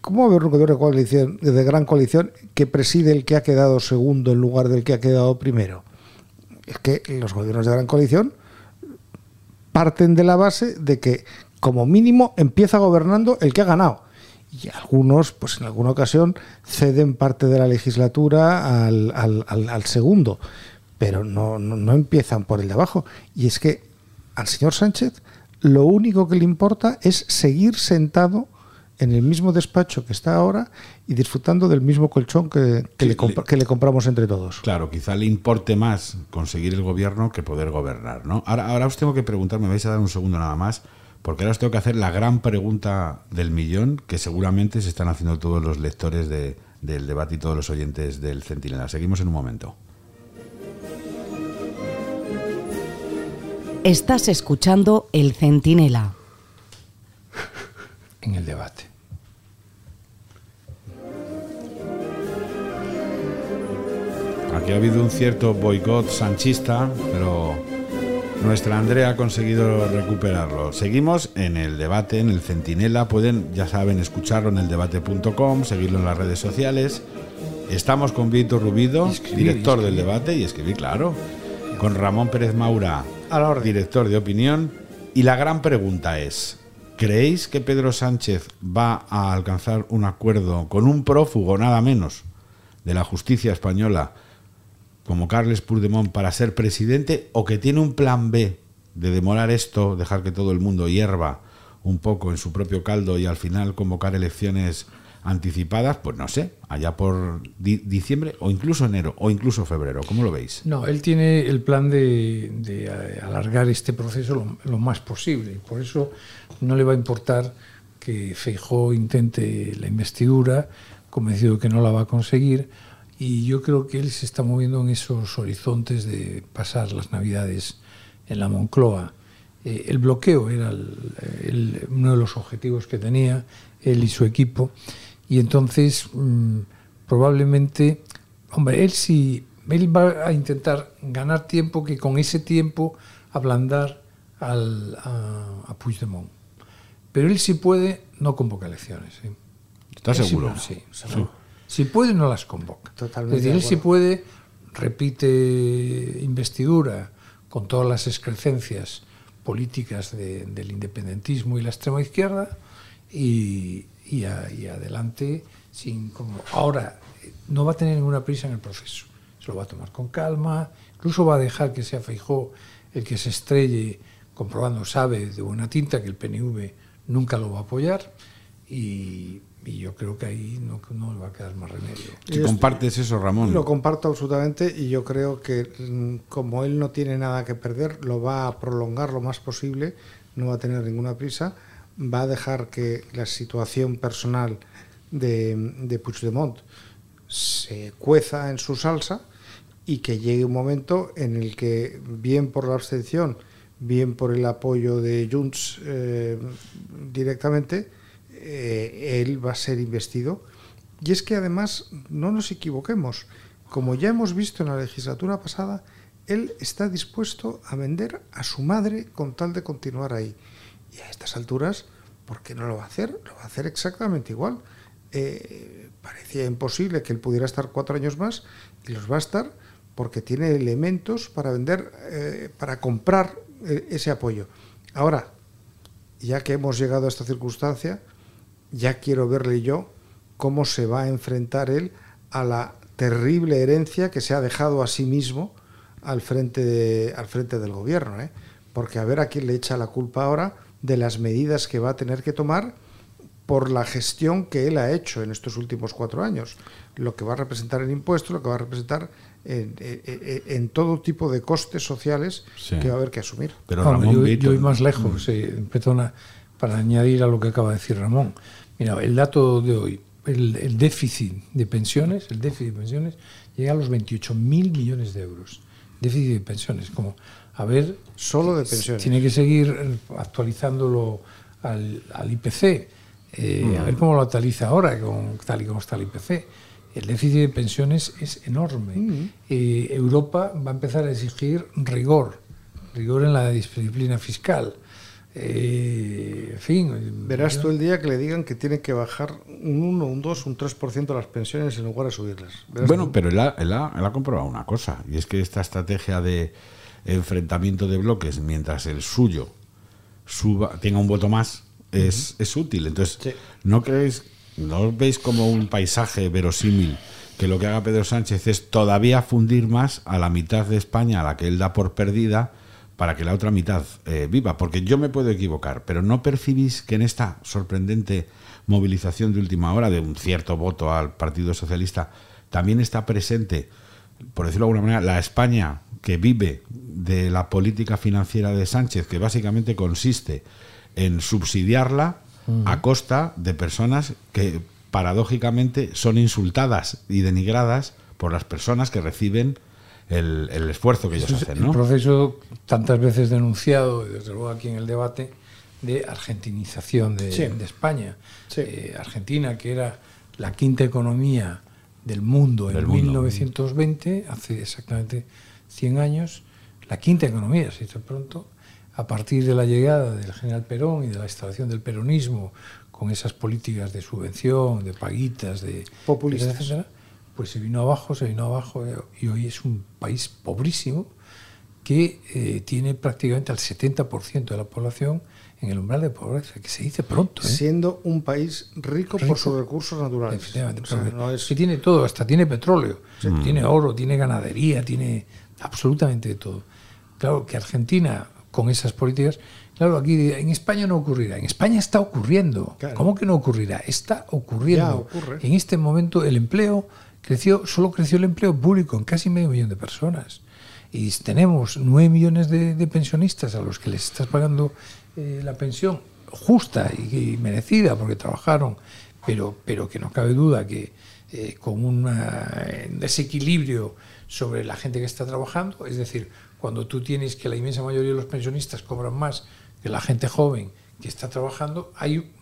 ¿Cómo va a haber un gobierno de, coalición, de gran coalición que preside el que ha quedado segundo en lugar del que ha quedado primero? Es que los gobiernos de gran coalición parten de la base de que, como mínimo, empieza gobernando el que ha ganado. Y algunos, pues en alguna ocasión, ceden parte de la legislatura al, al, al, segundo, pero no, no, no empiezan por el de abajo. Y es que al señor Sánchez lo único que le importa es seguir sentado en el mismo despacho que está ahora y disfrutando del mismo colchón que, que, le, que, le, compramos entre todos. Claro, quizá le importe más conseguir el gobierno que poder gobernar. ¿no? Ahora, ahora os tengo que preguntar, me vais a dar un segundo nada más, porque ahora os tengo que hacer la gran pregunta del millón que seguramente se están haciendo todos los lectores de, del debate y todos los oyentes del Centinela. Seguimos en un momento. Estás escuchando El Centinela. En el debate. Aquí ha habido un cierto boicot sanchista, pero nuestra Andrea ha conseguido recuperarlo. Seguimos en el debate, en el Centinela. Pueden, ya saben, escucharlo en el debate.com, seguirlo en las redes sociales. Estamos con Víctor Rubido, escribir, director escribir. del debate, y escribí, claro. Con Ramón Pérez Maura, director de opinión. Y la gran pregunta es, ¿creéis que Pedro Sánchez va a alcanzar un acuerdo con un prófugo, nada menos, de la justicia española? Como Carles Puigdemont para ser presidente o que tiene un plan B de demorar esto, dejar que todo el mundo hierva un poco en su propio caldo y al final convocar elecciones anticipadas, pues no sé, allá por di diciembre o incluso enero o incluso febrero. ¿Cómo lo veis? No, él tiene el plan de, de alargar este proceso lo, lo, más posible. Por eso no le va a importar que Feijó intente la investidura, convencido que no la va a conseguir y yo creo que él se está moviendo en esos horizontes de pasar las Navidades en la Moncloa. Eh, el bloqueo era el, el, uno de los objetivos que tenía él y su equipo, y entonces mmm, probablemente, hombre, él sí, él va a intentar ganar tiempo que con ese tiempo ablandar al, a, a Puigdemont. Pero él sí puede, no convoca elecciones. ¿eh? ¿Estás seguro? Sí, seguro. Sí. Si puede, no las convoca. Totalmente es decir, él si puede, repite investidura con todas las excrescencias políticas de, del independentismo y la extrema izquierda y, y, a, y, adelante sin como ahora no va a tener ninguna prisa en el proceso se lo va a tomar con calma incluso va a dejar que sea Feijó el que se estrelle comprobando sabe de buena tinta que el PNV nunca lo va a apoyar y y yo creo que ahí no, no va a quedar más remedio. ¿Tú compartes eso, Ramón? Lo comparto absolutamente y yo creo que mm, como él no tiene nada que perder, lo va a prolongar lo más posible, no va a tener ninguna prisa, va a dejar que la situación personal de, de Puigdemont se cueza en su salsa y que llegue un momento en el que, bien por la abstención, bien por el apoyo de Junts eh, directamente, eh, él va a ser investido. Y es que además, no nos equivoquemos, como ya hemos visto en la legislatura pasada, él está dispuesto a vender a su madre con tal de continuar ahí. Y a estas alturas, ¿por qué no lo va a hacer? Lo va a hacer exactamente igual. Eh, parecía imposible que él pudiera estar cuatro años más y los va a estar porque tiene elementos para vender, eh, para comprar ese apoyo. Ahora, ya que hemos llegado a esta circunstancia, ya quiero verle yo cómo se va a enfrentar él a la terrible herencia que se ha dejado a sí mismo al frente, de, al frente del gobierno. ¿eh? Porque a ver a quién le echa la culpa ahora de las medidas que va a tener que tomar por la gestión que él ha hecho en estos últimos cuatro años. Lo que va a representar en impuestos, lo que va a representar en, en, en todo tipo de costes sociales sí. que va a haber que asumir. Pero Ramón, yo, yo voy más lejos, sí, perdona, para añadir a lo que acaba de decir Ramón. Mira, el dato de hoy, el, el, déficit de pensiones, el déficit de pensiones llega a los 28.000 millones de euros. Déficit de pensiones, como a ver. Solo de pensiones. Tiene que seguir actualizándolo al, al IPC. Eh, A ver cómo lo actualiza ahora, con, tal y como está el IPC. El déficit de pensiones es enorme. Eh, Europa va a empezar a exigir rigor, rigor en la disciplina fiscal. Eh, en fin. Verás yo- tú el día que le digan que tiene que bajar un 1, un 2, un 3% las pensiones en lugar de subirlas. Verás Bueno, tú. pero él ha, él ha- él ha comprobado una cosa, y es que esta estrategia de enfrentamiento de bloques, mientras el suyo suba, tenga un voto más, es, es útil. Entonces, Sí. ¿no creéis, no os veis como un paisaje verosímil que lo que haga Pedro Sánchez es todavía fundir más a la mitad de España, a la que él da por perdida, para que la otra mitad eh, viva? Porque yo me puedo equivocar, pero ¿no percibís que en esta sorprendente movilización de última hora de un cierto voto al Partido Socialista también está presente, por decirlo de alguna manera, la España que vive de la política financiera de Sánchez, que básicamente consiste en subsidiarla a costa de personas que paradójicamente son insultadas y denigradas por las personas que reciben el, el esfuerzo que ellos es hacen, el ¿no? proceso tantas veces denunciado, y desde luego aquí en el debate, de argentinización de, Sí. de España. Sí. Eh, Argentina, que era la quinta economía del mundo Del en mundo. 1920, hace exactamente 100 años, la quinta economía, se dice pronto, a partir de la llegada del general Perón y de la instalación del peronismo, con esas políticas de subvención, de paguitas, de Populistas. etcétera, pues se vino abajo, se vino abajo eh, y hoy es un país pobrísimo que eh, tiene prácticamente al 70% de la población en el umbral de pobreza, que se dice pronto. ¿eh? Siendo un país rico, Rico. por sus recursos naturales. Efectivamente, O sea, porque no es- que tiene todo, hasta tiene petróleo, tiene oro, tiene ganadería, tiene absolutamente todo. Claro que Argentina, con esas políticas, claro, aquí en España no ocurrirá. En España está ocurriendo. Claro. ¿Cómo que no ocurrirá? Está ocurriendo. En este momento el empleo creció, solo creció el empleo público en casi medio millón de personas. Y tenemos nueve millones de, de pensionistas a los que les estás pagando eh, la pensión justa y, y merecida porque trabajaron, pero, pero que no cabe duda que eh, con una- un desequilibrio sobre la gente que está trabajando, es decir, cuando tú tienes que la inmensa mayoría de los pensionistas cobran más que la gente joven que está trabajando, hay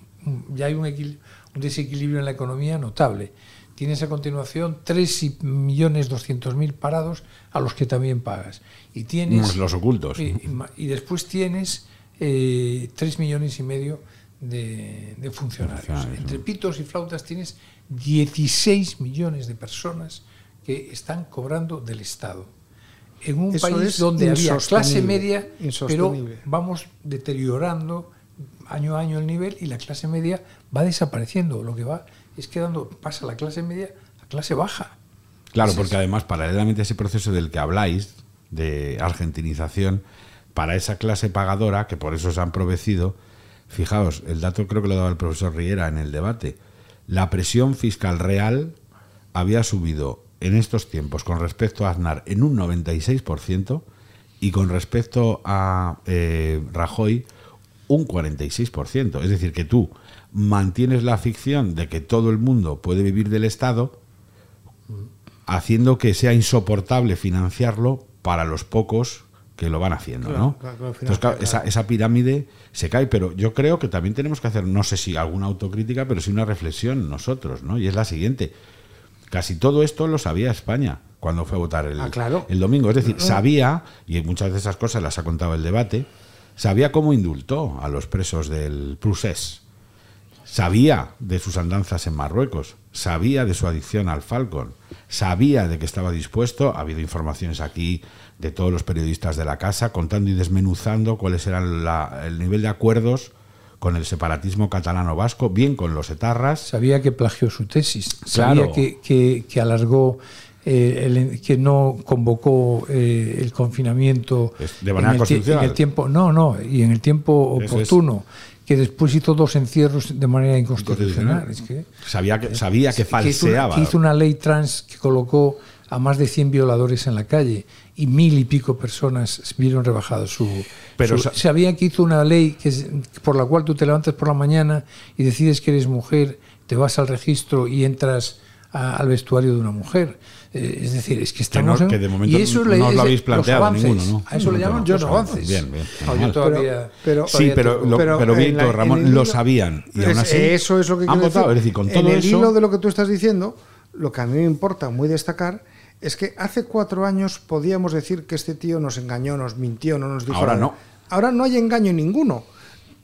ya hay un, equil- un desequilibrio en la economía notable. Tienes a continuación 3.200.000 parados a los que también pagas. Y tienes los ocultos. y, después tienes eh, 3 millones y medio de, de funcionarios. Funcionarios, Entre pitos y flautas tienes 16 millones de personas que están cobrando del Estado. En un Eso país donde había clase media, pero vamos deteriorando año a año el nivel y la clase media va desapareciendo. Lo que va es quedando, pasa la clase media a clase baja. Claro, porque además, paralelamente a ese proceso del que habláis, de argentinización, para esa clase pagadora, que por eso se han provecido, fijaos, el dato creo que lo daba el profesor Riera en el debate, la presión fiscal real había subido en estos tiempos con respecto a Aznar en un 96% y con respecto a eh, Rajoy un 46%. Es decir, que tú mantienes la ficción de que todo el mundo puede vivir del Estado, haciendo que sea insoportable financiarlo para los pocos que lo van haciendo, Claro, ¿no? claro, claro, Entonces, esa, esa pirámide se cae, pero yo creo que también tenemos que hacer, no sé si alguna autocrítica, pero sí una reflexión nosotros, ¿no? Y es la siguiente. Casi todo esto lo sabía España cuando fue a votar el, Ah, claro. el domingo. Es decir, sabía, y muchas de esas cosas las ha contado el debate, sabía cómo indultó a los presos del procés. Sabía de sus andanzas en Marruecos, sabía de su adicción al Falcon, sabía de que estaba dispuesto, ha habido informaciones aquí de todos los periodistas de la casa contando y desmenuzando cuáles eran la- el nivel de acuerdos con el separatismo catalano vasco, bien con los etarras, Sabía que plagió su tesis, Claro. sabía que, que- que alargó, eh, el- que no convocó eh, el confinamiento de manera en, el, en el tiempo, no, no, y en el tiempo oportuno, que después hizo dos encierros de manera inconstitucional. Es que, sabía que, sabía que que hizo, una, falseaba. que hizo una ley trans que colocó a más de 100 violadores en la calle y mil y pico personas vieron rebajado su... Pero su- sa- sabía que hizo una ley que es- por la cual tú te levantas por la mañana y decides que eres mujer, te vas al registro y entras a- al vestuario de una mujer. Eh, es decir, es que estamos no- en- que de momento y eso no le- os lo habéis planteado avances. ninguno, ¿no? A eso le No, llaman no, los no, avances. bien, bien, No, yo todavía, Pero- Sí, pero, tengo- lo, Pero pero en Víctor, la- en Ramón, el lo hilo- sabían. Y aún Es- así eso es lo que han quiero votado. decir. Es decir, con en todo el eso. hilo de lo que tú estás diciendo, lo que a mí me importa muy destacar es que hace cuatro años podíamos decir que este tío nos engañó, nos mintió, no nos dijo Ahora nada. no. Ahora no hay engaño ninguno.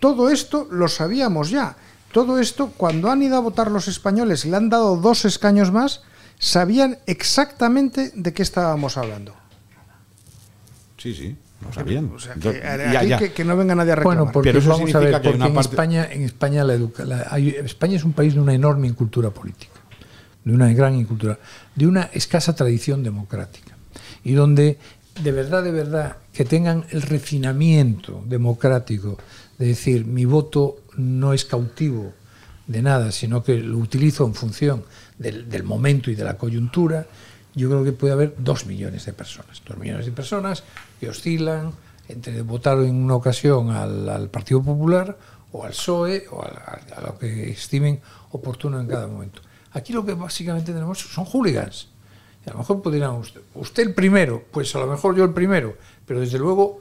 Todo esto lo sabíamos ya. Todo esto, cuando han ido a votar los españoles y le han dado dos escaños más, sabían exactamente de qué estábamos hablando. Sí, sí, lo sabían. O sea, que, ya, ya. Que, que no venga nadie a reclamar. Bueno, porque Pero eso vamos a ver, porque en parte- España, en España la educa- la- hay- España es un país de una enorme incultura política, de una gran incultura, de una escasa tradición democrática y donde de verdad, de verdad, que tengan el refinamiento democrático de decir mi voto no es cautivo de nada, sino que lo utilizo en función del, momento y de la coyuntura, yo creo que puede haber dos millones de personas, dos millones de personas que oscilan entre votar en una ocasión al, Partido Popular o al PSOE o al- a, a lo que estimen oportuno en cada momento. Aquí lo que básicamente tenemos son hooligans. Y a lo mejor podrían usted, usted el primero, pues a lo mejor yo el primero, pero desde luego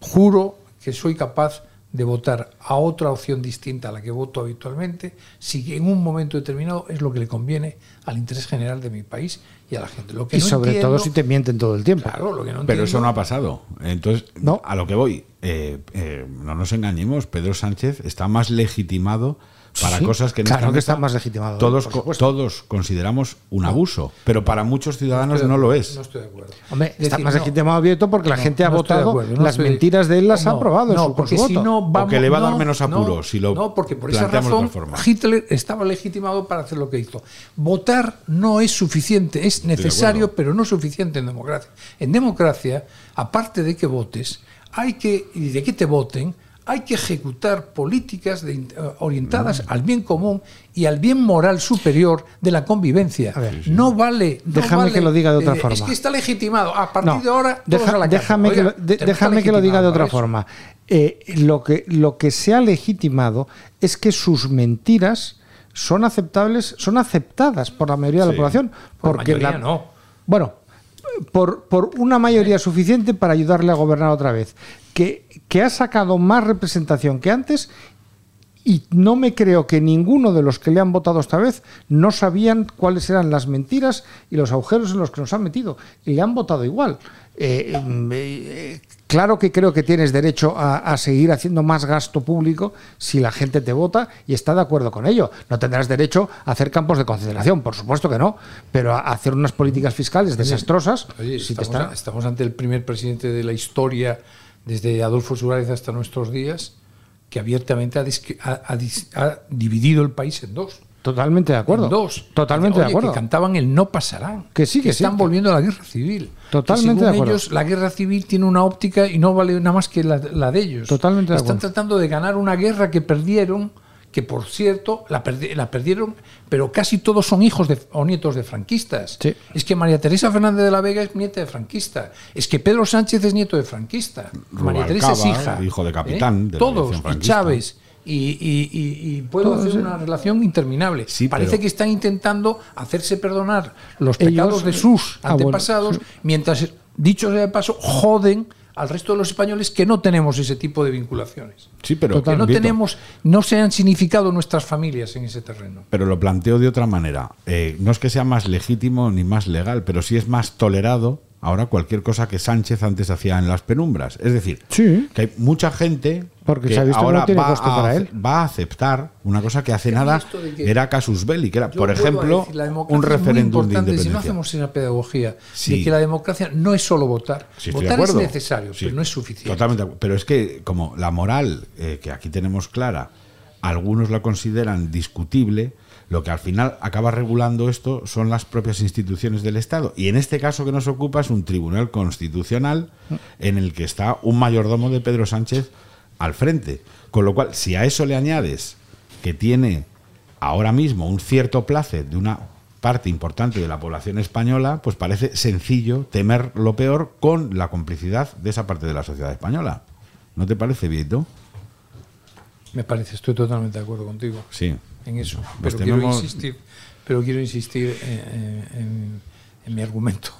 juro que soy capaz de votar a otra opción distinta a la que voto habitualmente, si en un momento determinado es lo que le conviene al interés general de mi país y a la gente. Lo que y no sobre entiendo- todo si te mienten todo el tiempo. Claro, lo que no Pero eso no ha pasado. Entonces, No. a lo que voy, eh, eh, no nos engañemos, Pedro Sánchez está más legitimado para Sí, cosas que en claro esta que está mesa más legitimado, Todos, todos consideramos un abuso, pero para muchos ciudadanos no lo es. No estoy de acuerdo. Hombre, Es está decir, más no, legitimado abierto porque la no, gente ha no votado, acuerdo, no las estoy- mentiras de él las ha no, aprobado no, su- con porque su si voto. no vamos, que le va a dar no, menos no, apuro si lo no, porque por esa razón. Hitler estaba legitimado para hacer lo que hizo. Votar no es suficiente, es necesario, pero no suficiente en democracia. En democracia, aparte de que votes, hay que y de que te voten, hay que ejecutar políticas de- eh, orientadas al bien común y al bien moral superior de la convivencia. Ver, no vale. no Déjame vale, que lo diga de otra eh, Es forma. que está legitimado. A partir No, de ahora. todos deja- a la cárcel. déjame, que lo, de- déjame que lo diga de otra forma. Eh, lo, que, lo que se ha legitimado es que sus mentiras son aceptables, son aceptadas por la mayoría de la Sí. población. Por porque mayoría la- no. Bueno, por, por una mayoría suficiente para ayudarle a gobernar otra vez. Que, que ha sacado más representación que antes y no me creo que ninguno de los que le han votado esta vez no sabían cuáles eran las mentiras y los agujeros en los que nos han metido. Y le han votado igual. Eh, mm, eh, claro que creo que tienes derecho a, a seguir haciendo más gasto público si la gente te vota y está de acuerdo con ello. No tendrás derecho a hacer campos de concentración, por supuesto que no, pero a hacer unas políticas fiscales desastrosas. Oye, si te estamos, está- estamos ante el primer presidente de la historia, desde Adolfo Suárez hasta nuestros días, que abiertamente ha, disque- ha- ha dis- ha dividido el país en dos. Totalmente de acuerdo. En dos. Totalmente Oye, de acuerdo. Que cantaban el no pasarán. Que sí, que sí, están que- volviendo a la guerra civil. Totalmente Que según de acuerdo. ellos, la guerra civil tiene una óptica y no vale nada más que la, la de ellos. Totalmente de Están acuerdo. tratando de ganar una guerra que perdieron, que por cierto la, perdi- la perdieron, pero casi todos son hijos de, o nietos de franquistas. Sí. Es que María Teresa Fernández de la Vega es nieta de franquista. Es que Pedro Sánchez es nieto de franquista. María Teresa es hija. hijo de capitán de la Todos. Revolución Y. Chávez. Y, y- y- y puedo hacer una relación interminable. Sí, Parece pero- que están intentando hacerse perdonar los Ellos- pecados de sus Ah, bueno, antepasados, sí. mientras, dicho sea de paso, joden al resto de los españoles que no tenemos ese tipo de vinculaciones. Sí, pero, que no tenemos, no se han significado nuestras familias en ese terreno. pero lo planteo de otra manera. Eh, no es que sea más legítimo ni más legal, pero sí es más tolerado ahora cualquier cosa que Sánchez antes hacía en las penumbras. Es decir, Sí. que hay mucha gente Porque que se ha visto que ahora no va, a, para él. va a aceptar una cosa que hace nada que- era casus belli, que era, por ejemplo, decir, un referéndum de importante, Si no independencia. hacemos esa pedagogía Sí. de que la democracia no es solo votar. Sí, estoy de votar es necesario, Sí, pero no es suficiente. Totalmente. Pero es que como la moral eh, que aquí tenemos clara, algunos la consideran discutible, lo que al final acaba regulando esto son las propias instituciones del Estado. Y en este caso que nos ocupa es un tribunal constitucional en el que está un mayordomo de Pedro Sánchez al frente. Con lo cual, si a eso le añades que tiene ahora mismo un cierto place de una parte importante de la población española, pues parece sencillo temer lo peor con la complicidad de esa parte de la sociedad española. ¿No te parece, Vieto? Me parece, estoy totalmente de acuerdo contigo. Sí. En eso. Pues pero, quiero insistir, pero quiero insistir en, en- en mi argumento.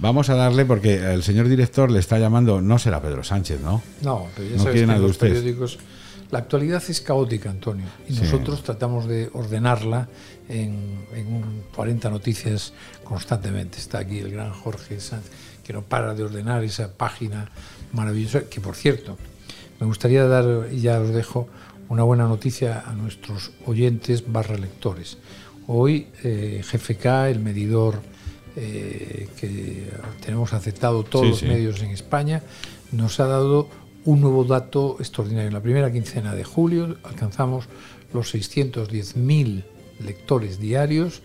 Vamos a darle porque el señor director le está llamando, no será Pedro Sánchez, ¿no? No, pero ya No sabes que en los periódicos la actualidad es caótica, Antonio, y Sí. nosotros tratamos de ordenarla en, en un 40 noticias constantemente. Está aquí el gran Jorge Sánchez, que no para de ordenar esa página maravillosa, que por cierto, me gustaría dar, y ya os dejo, una buena noticia a nuestros oyentes barra lectores. Hoy eh, GFK, el medidor eh, que tenemos aceptado todos Sí, los sí. medios en España, nos ha dado un nuevo dato extraordinario. En la primera quincena de julio alcanzamos los 610.000 lectores diarios,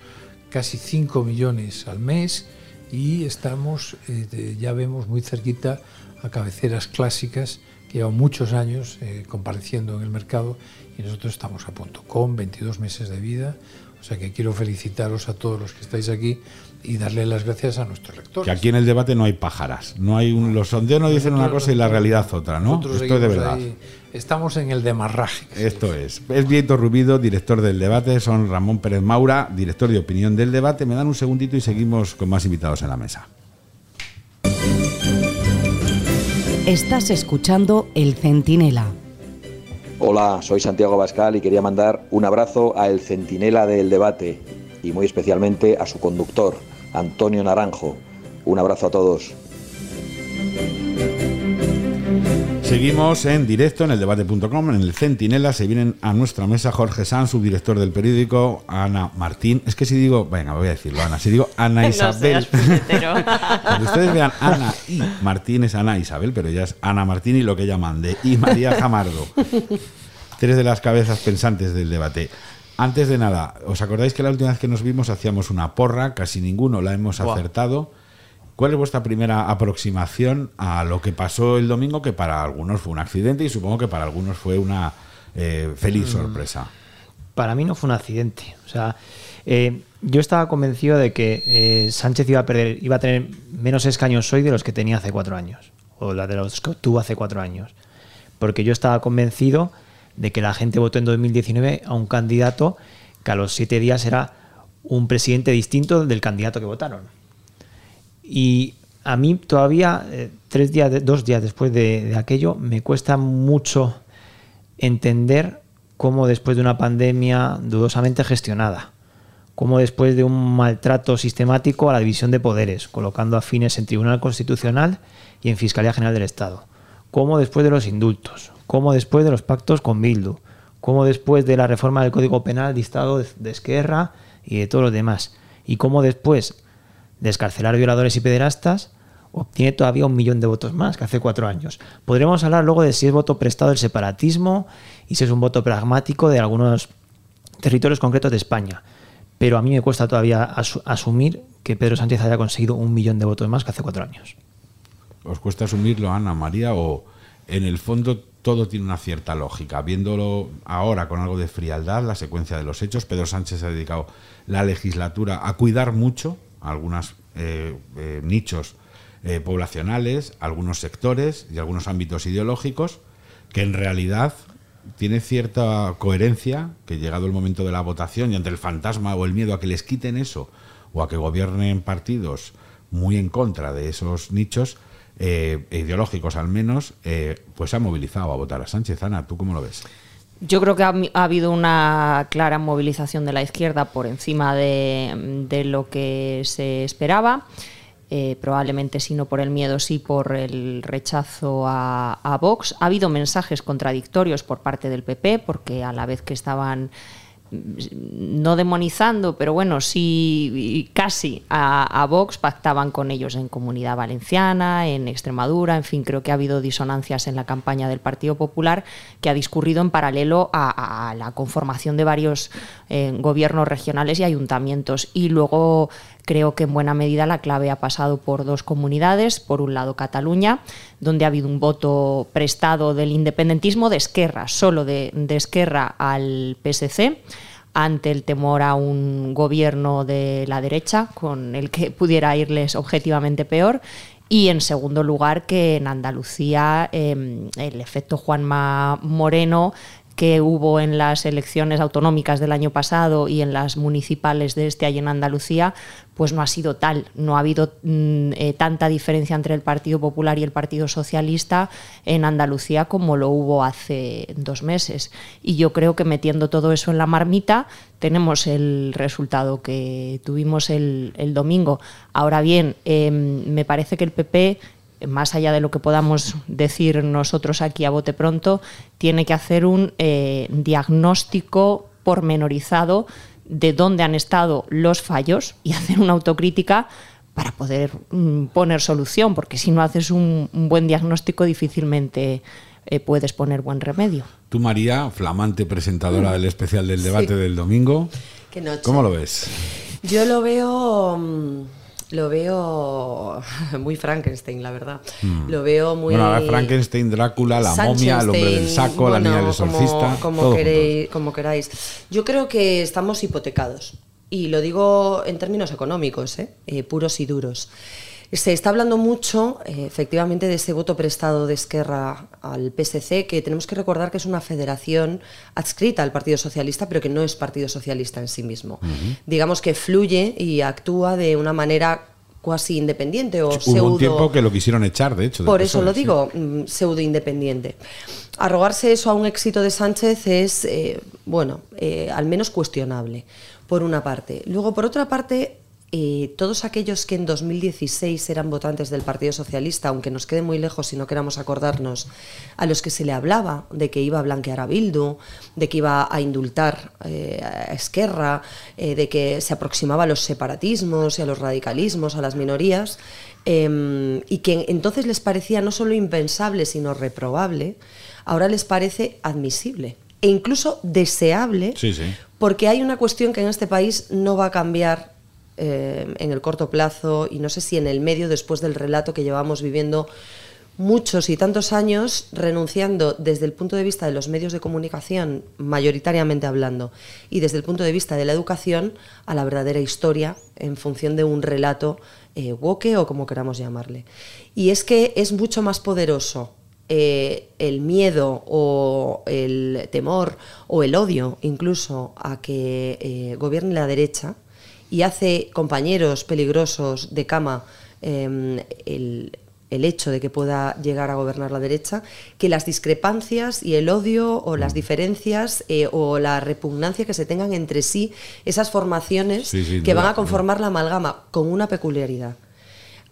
casi 5 millones al mes y estamos, eh, ya vemos muy cerquita a cabeceras clásicas que llevan muchos años eh, compareciendo en el mercado y nosotros estamos a punto, con 22 meses de vida. O sea que quiero felicitaros a todos los que estáis aquí y darle las gracias a nuestros lectores. Que aquí en el debate no hay pájaras. No hay un, los sondeos no dicen una cosa y la realidad otra, ¿no? Esto es de verdad. ahí, estamos en el demarraje. Esto es. Es Vieto Rubido, director del debate. Son Ramón Pérez Maura, director de opinión del debate. Me dan un segundito y seguimos con más invitados en la mesa. Estás escuchando El Centinela. Hola, soy Santiago Bascal y quería mandar un abrazo a el centinela del debate y muy especialmente a su conductor, Antonio Naranjo. Un abrazo a todos. Seguimos en directo en el debate.com, en el Centinela. Se vienen a nuestra mesa Jorge Sanz, subdirector del periódico, Ana Martín. Es que si digo, venga, voy a decirlo, Ana. Si digo Ana Isabel. Cuando ustedes vean Ana y Martín es Ana Isabel, pero ya es Ana Martín y lo que ella mande. Y María Jamardo. Tres de las cabezas pensantes del debate. Antes de nada, ¿os acordáis que la última vez que nos vimos hacíamos una porra? Casi ninguno la hemos acertado. ¿Cuál es vuestra primera aproximación a lo que pasó el domingo, que para algunos fue un accidente y supongo que para algunos fue una eh, feliz sorpresa? Para mí no fue un accidente. O sea, eh, yo estaba convencido de que eh, Sánchez iba a perder, iba a tener menos escaños hoy de los que tenía hace cuatro años, o la de los que obtuvo hace cuatro años. Porque yo estaba convencido de que la gente votó en 2019 a un candidato que a los siete días era un presidente distinto del candidato que votaron. Y a mí todavía, eh, tres días, dos días después de, aquello, me cuesta mucho entender cómo después de una pandemia dudosamente gestionada, cómo después de un maltrato sistemático a la división de poderes, colocando a fines en Tribunal Constitucional y en Fiscalía General del Estado, cómo después de los indultos, cómo después de los pactos con Bildu, cómo después de la reforma del Código Penal dictado de, de Esquerra y de todos los demás, y cómo después de escarcelar violadores y pederastas, obtiene todavía un millón de votos más que hace cuatro años. Podremos hablar luego de si es voto prestado del separatismo y si es un voto pragmático de algunos territorios concretos de España. Pero a mí me cuesta todavía asu- asumir que Pedro Sánchez haya conseguido un millón de votos más que hace cuatro años. ¿Os cuesta asumirlo, Ana María? ¿O en el fondo todo tiene una cierta lógica? Viéndolo ahora con algo de frialdad, la secuencia de los hechos, Pedro Sánchez ha dedicado la legislatura a cuidar mucho algunos eh, eh, nichos eh, poblacionales, algunos sectores y algunos ámbitos ideológicos, que en realidad tiene cierta coherencia que llegado el momento de la votación y ante el fantasma o el miedo a que les quiten eso o a que gobiernen partidos muy en contra de esos nichos eh, ideológicos al menos, pues ha movilizado a votar a Sánchez. Ana, ¿tú cómo lo ves? Yo creo que ha, ha habido una clara movilización de la izquierda por encima de, lo que se esperaba. Eh, probablemente si no por el miedo, sí por el rechazo a Vox. Ha habido mensajes contradictorios por parte del PP, porque a la vez que estaban no demonizando, pero bueno, sí casi a, Vox pactaban con ellos en Comunidad Valenciana, en Extremadura, en fin, creo que ha habido disonancias en la campaña del Partido Popular que ha discurrido en paralelo a la conformación de varios gobiernos regionales y ayuntamientos. Y luego creo que en buena medida la clave ha pasado por dos comunidades, por un lado Cataluña, donde ha habido un voto prestado del independentismo de Esquerra, solo de, de Esquerra al PSC ante el temor a un gobierno de la derecha con el que pudiera irles objetivamente peor Y en segundo lugar, que en Andalucía em, el efecto Juanma Moreno que hubo en las elecciones autonómicas del año pasado y en las municipales de este año en Andalucía, pues no ha sido tal. No ha habido mm, eh, tanta diferencia entre el Partido Popular y el Partido Socialista en Andalucía como lo hubo hace dos meses. Y yo creo que metiendo todo eso en la marmita tenemos el resultado que tuvimos el, domingo. Ahora bien, em, me parece que el PP más allá de lo que podamos decir nosotros aquí a bote pronto, tiene que hacer un eh, diagnóstico pormenorizado de dónde han estado los fallos y hacer una autocrítica para poder mm, poner solución, porque si no haces un, buen diagnóstico difícilmente eh, puedes poner buen remedio. Tú, María, flamante presentadora mm. del especial del debate del domingo, ¿cómo lo ves? Yo lo veo... Mm, lo veo muy Frankenstein, la verdad. Hmm. Lo veo muy. Bueno, Frankenstein, Drácula, la momia, el hombre del saco, la niña del exorcista. Como, queréis, como queráis. Yo creo que estamos hipotecados. Y lo digo en términos económicos, ¿eh? Eh, puros y duros. Se está hablando mucho, eh, efectivamente, de ese voto prestado de Esquerra al PSC, que tenemos que recordar que es una federación adscrita al Partido Socialista, pero que no es Partido Socialista en sí mismo. Digamos que fluye y actúa de una manera cuasi independiente o Hubo un tiempo que lo quisieron echar, de hecho. Por eso lo digo, mm, pseudo independiente. Arrogarse eso a un éxito de Sánchez es, eh, bueno, eh, al menos cuestionable, por una parte. Luego, por otra parte, eh, todos aquellos que en 2016 eran votantes del Partido Socialista, aunque nos quede muy lejos si no queramos acordarnos, a los que se le hablaba de que iba a blanquear a Bildu, de que iba a indultar eh, a Esquerra, eh, de que se aproximaba a los separatismos y a los radicalismos, a las minorías, em, y que entonces les parecía no solo impensable, sino reprobable, ahora les parece admisible e incluso deseable, porque hay una cuestión que en este país no va a cambiar eh, en el corto plazo y no sé si en el medio después del relato que llevamos viviendo muchos y tantos años renunciando desde el punto de vista de los medios de comunicación, mayoritariamente hablando, y desde el punto de vista de la educación, a la verdadera historia en función de un relato eh, woke o como queramos llamarle. Y es que es mucho más poderoso eh, el miedo o el temor o el odio incluso a que gobierne la derecha y hace compañeros peligrosos de cama em, el, hecho de que pueda llegar a gobernar la derecha, que las discrepancias y el odio o las mm. diferencias eh, o la repugnancia que se tengan entre sí esas formaciones que van a conformar la amalgama con una peculiaridad.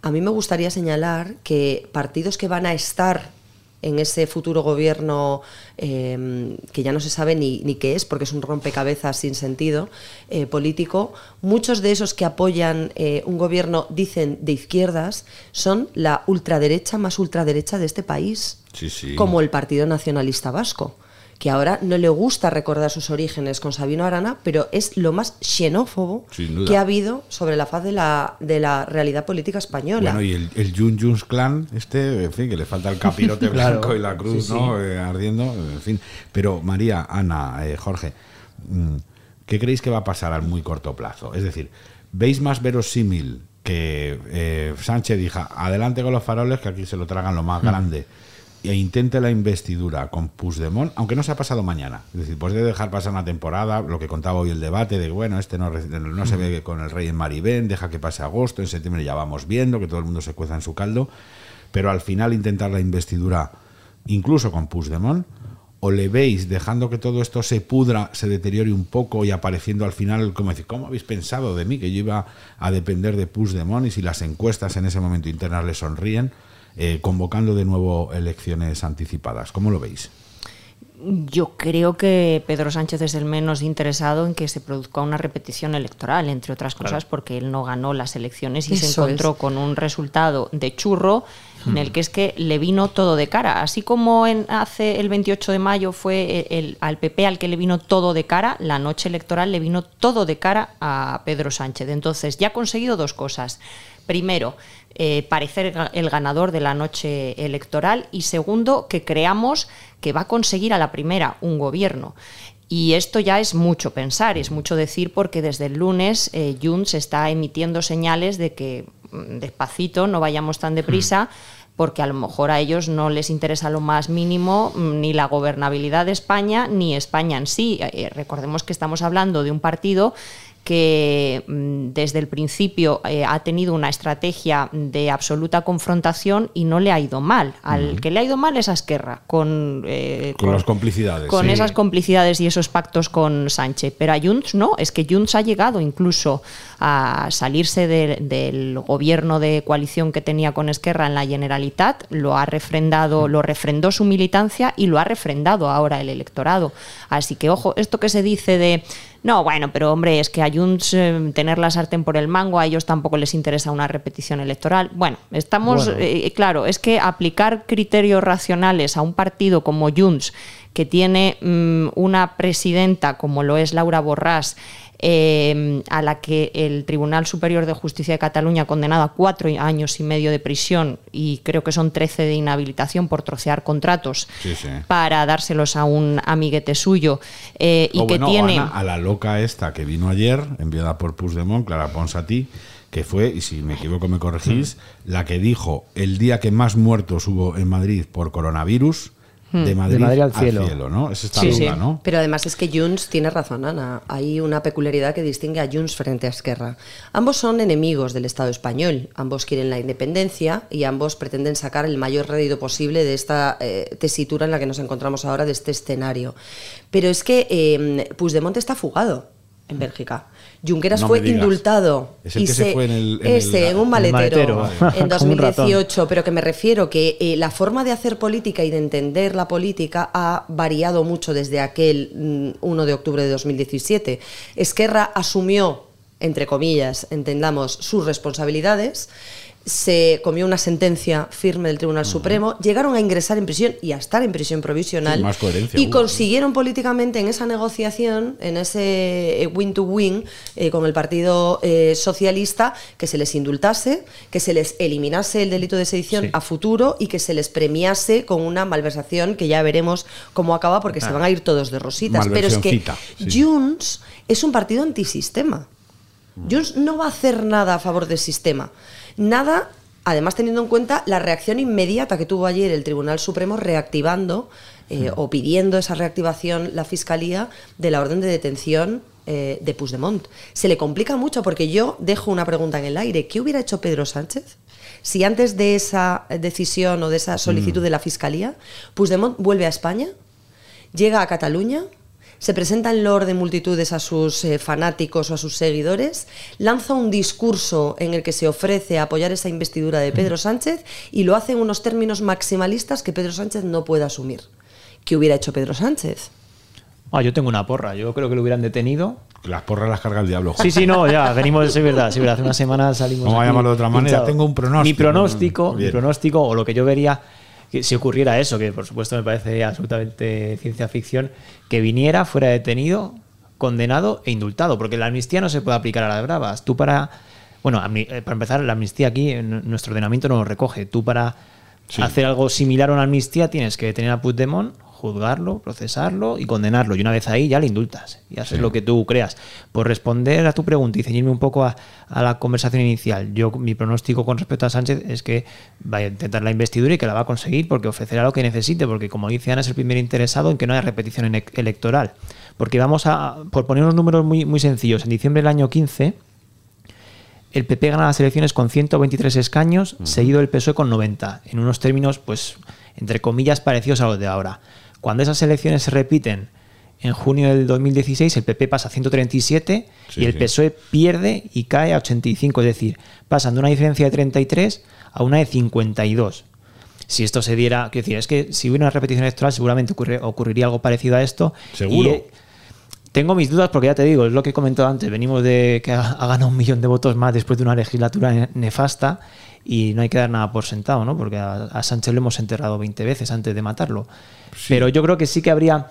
A mí me gustaría señalar que partidos que van a estar en ese futuro gobierno em, que ya no se sabe ni, ni, qué es, porque es un rompecabezas sin sentido eh, político, muchos de esos que apoyan eh, un gobierno, dicen, de izquierdas, son la ultraderecha más ultraderecha de este país, como el Partido Nacionalista Vasco que ahora no le gusta recordar sus orígenes con Sabino Arana, pero es lo más xenófobo que ha habido sobre la faz de la, de la realidad política española. Bueno, y el, el Jun Juns Clan, este, en fin, que le falta el capirote blanco y la cruz, ¿no? Eh, ardiendo, en fin. Pero María, Ana, eh, Jorge, mm, ¿qué creéis que va a pasar al muy corto plazo? Es decir, ¿veis más verosímil que eh, Sánchez diga, adelante con los faroles, que aquí se lo tragan lo más mm. E intente la investidura con Puigdemont, aunque no se ha pasado mañana. Es decir, pues de dejar pasar una temporada, lo que contaba hoy el debate, de bueno, este no, no se ve con el rey en Maribén, deja que pase agosto, en septiembre ya vamos viendo, que todo el mundo se cueza en su caldo, pero al final intentar la investidura incluso con Puigdemont, o le veis dejando que todo esto se pudra, se deteriore un poco y apareciendo al final, como decir, ¿cómo habéis pensado de mí que yo iba a depender de Puigdemont y si las encuestas en ese momento internas le sonríen? Eh, convocando de nuevo elecciones anticipadas. ¿Cómo lo veis? Yo creo que Pedro Sánchez es el menos interesado en que se produzca una repetición electoral, entre otras cosas, porque él no ganó las elecciones y se encontró con un resultado de churro en el que es que le vino todo de cara. Así como en, hace el 28 de mayo fue el, al PP al que le vino todo de cara, la noche electoral le vino todo de cara a Pedro Sánchez. Entonces ya ha conseguido dos cosas. Primero, eh, parecer el ganador de la noche electoral y segundo, que creamos que va a conseguir a la primera un gobierno. Y esto ya es mucho pensar, es mucho decir porque desde el lunes eh, Junts está emitiendo señales de que mm, despacito, no vayamos tan deprisa. porque a lo mejor a ellos no les interesa lo más mínimo mm, ni la gobernabilidad de España ni España en sí. Eh, recordemos que estamos hablando de un partido que mm, desde el principio eh, ha tenido una estrategia de absoluta confrontación y no le ha ido mal. Al que le ha ido mal es a Esquerra, con, eh, Con las complicidades. con sí. esas complicidades y esos pactos con Sánchez. Pero a Junts no, es que Junts ha llegado incluso a salirse de- del gobierno de coalición que tenía con Esquerra en la Generalitat, lo ha refrendado, lo refrendó su militancia y lo ha refrendado ahora el electorado. Así que ojo, esto que se dice de no, bueno, pero hombre, es que a Junts eh, tener la sartén por el mango, a ellos tampoco les interesa una repetición electoral. Bueno, estamos, Bueno. eh, claro, es que aplicar criterios racionales a un partido como Junts, que tiene mm, una presidenta como lo es Laura Borràs, eh, a la que el Tribunal Superior de Justicia de Cataluña ha condenado a cuatro años y medio de prisión y creo que son 13 de inhabilitación por trocear contratos Sí, sí. para dárselos a un amiguete suyo eh, y que bueno, tiene... Ana, a la loca esta que vino ayer, enviada por Puigdemont, Clara Ponsatí, que fue, y si me equivoco me corregís, la que dijo el día que más muertos hubo en Madrid por coronavirus. De Madrid, De Madrid al cielo. ¿no? Es esta Sí, loca, sí. ¿no? Pero además es que Junts tiene razón, Ana. Hay una peculiaridad que distingue a Junts frente a Esquerra. Ambos son enemigos del Estado español. Ambos quieren la independencia y ambos pretenden sacar el mayor rédito posible de esta eh, tesitura en la que nos encontramos ahora, de este escenario. Pero es que eh, Puigdemont está fugado en Bélgica. Junqueras No fue indultado Es el y que se fue en el- en ese, el- en un maletero, maletero. en Como un ratón. 2018, pero que me refiero que eh, la forma de hacer política y de entender la política ha variado mucho desde aquel mm, 1 de octubre de 2017. Esquerra asumió, entre comillas, entendamos, sus responsabilidades. Se comió una sentencia firme del Tribunal Supremo, llegaron a ingresar en prisión y a estar en prisión provisional Sí, y hubo, consiguieron políticamente en esa negociación, en ese eh, win-to-win eh, con el Partido eh, Socialista, que se les indultase, que se les eliminase el delito de sedición Sí. a futuro y que se les premiase con una malversación que ya veremos cómo acaba porque se Ah. van a ir todos de rositas. Pero es que sí. Junts es un partido antisistema. Junts no va a hacer nada a favor del sistema. Nada, además teniendo en cuenta la reacción inmediata que tuvo ayer el Tribunal Supremo reactivando eh, o pidiendo esa reactivación la Fiscalía de la orden de detención eh, de Puigdemont. Se le complica mucho porque yo dejo una pregunta en el aire. ¿Qué hubiera hecho Pedro Sánchez si antes de esa decisión o de esa solicitud Mm. de la Fiscalía, Puigdemont vuelve a España, llega a Cataluña, se presenta en loor de multitudes a sus eh, fanáticos o a sus seguidores, lanza un discurso en el que se ofrece a apoyar esa investidura de Pedro Sánchez y lo hace en unos términos maximalistas que Pedro Sánchez no puede asumir. ¿Qué hubiera hecho Pedro Sánchez? Ah, yo tengo una porra. Yo creo que lo hubieran detenido. Las porras las carga el diablo. Sí, sí, no, ya, venimos, es verdad, sí, verdad, hace una semana salimos. Vamos a llamarlo de otra manera, pinchados. tengo un pronóstico. Mi pronóstico, mi pronóstico, o lo que yo vería, que si ocurriera eso, que por supuesto me parece absolutamente ciencia ficción, que viniera, fuera detenido, condenado e indultado, porque la amnistía no se puede aplicar a las bravas. Tú para. Bueno, eh, para empezar, la amnistía aquí, en nuestro ordenamiento no lo recoge. Tú para Sí. hacer algo similar a una amnistía tienes que detener a Puigdemont, juzgarlo, procesarlo y condenarlo. Y una vez ahí ya le indultas y haces Sí. lo que tú creas. Por responder a tu pregunta y ceñirme un poco a, a la conversación inicial, yo mi pronóstico con respecto a Sánchez es que va a intentar la investidura y que la va a conseguir porque ofrecerá lo que necesite, porque como dice Ana, es el primer interesado en que no haya repetición electoral. Porque vamos a, por poner unos números muy, muy sencillos, en diciembre del año 15 el PP gana las elecciones con 123 escaños, seguido el PSOE con 90, en unos términos, pues, entre comillas, parecidos a los de ahora. Cuando esas elecciones se repiten en junio del 2016, el PP pasa a 137 Sí, y el sí. PSOE pierde y cae a 85, es decir, pasan de una diferencia de 33 a una de 52. Si esto se diera, quiero decir, es que si hubiera una repetición electoral seguramente ocurre- ocurriría algo parecido a esto. Seguro. Y, tengo mis dudas porque ya te digo, es lo que he comentado antes, venimos de que ha, ganado un millón de votos más después de una legislatura ne- nefasta y no hay que dar nada por sentado, ¿no? Porque a, a Sánchez lo hemos enterrado 20 veces antes de matarlo. Pero yo creo que sí que habría,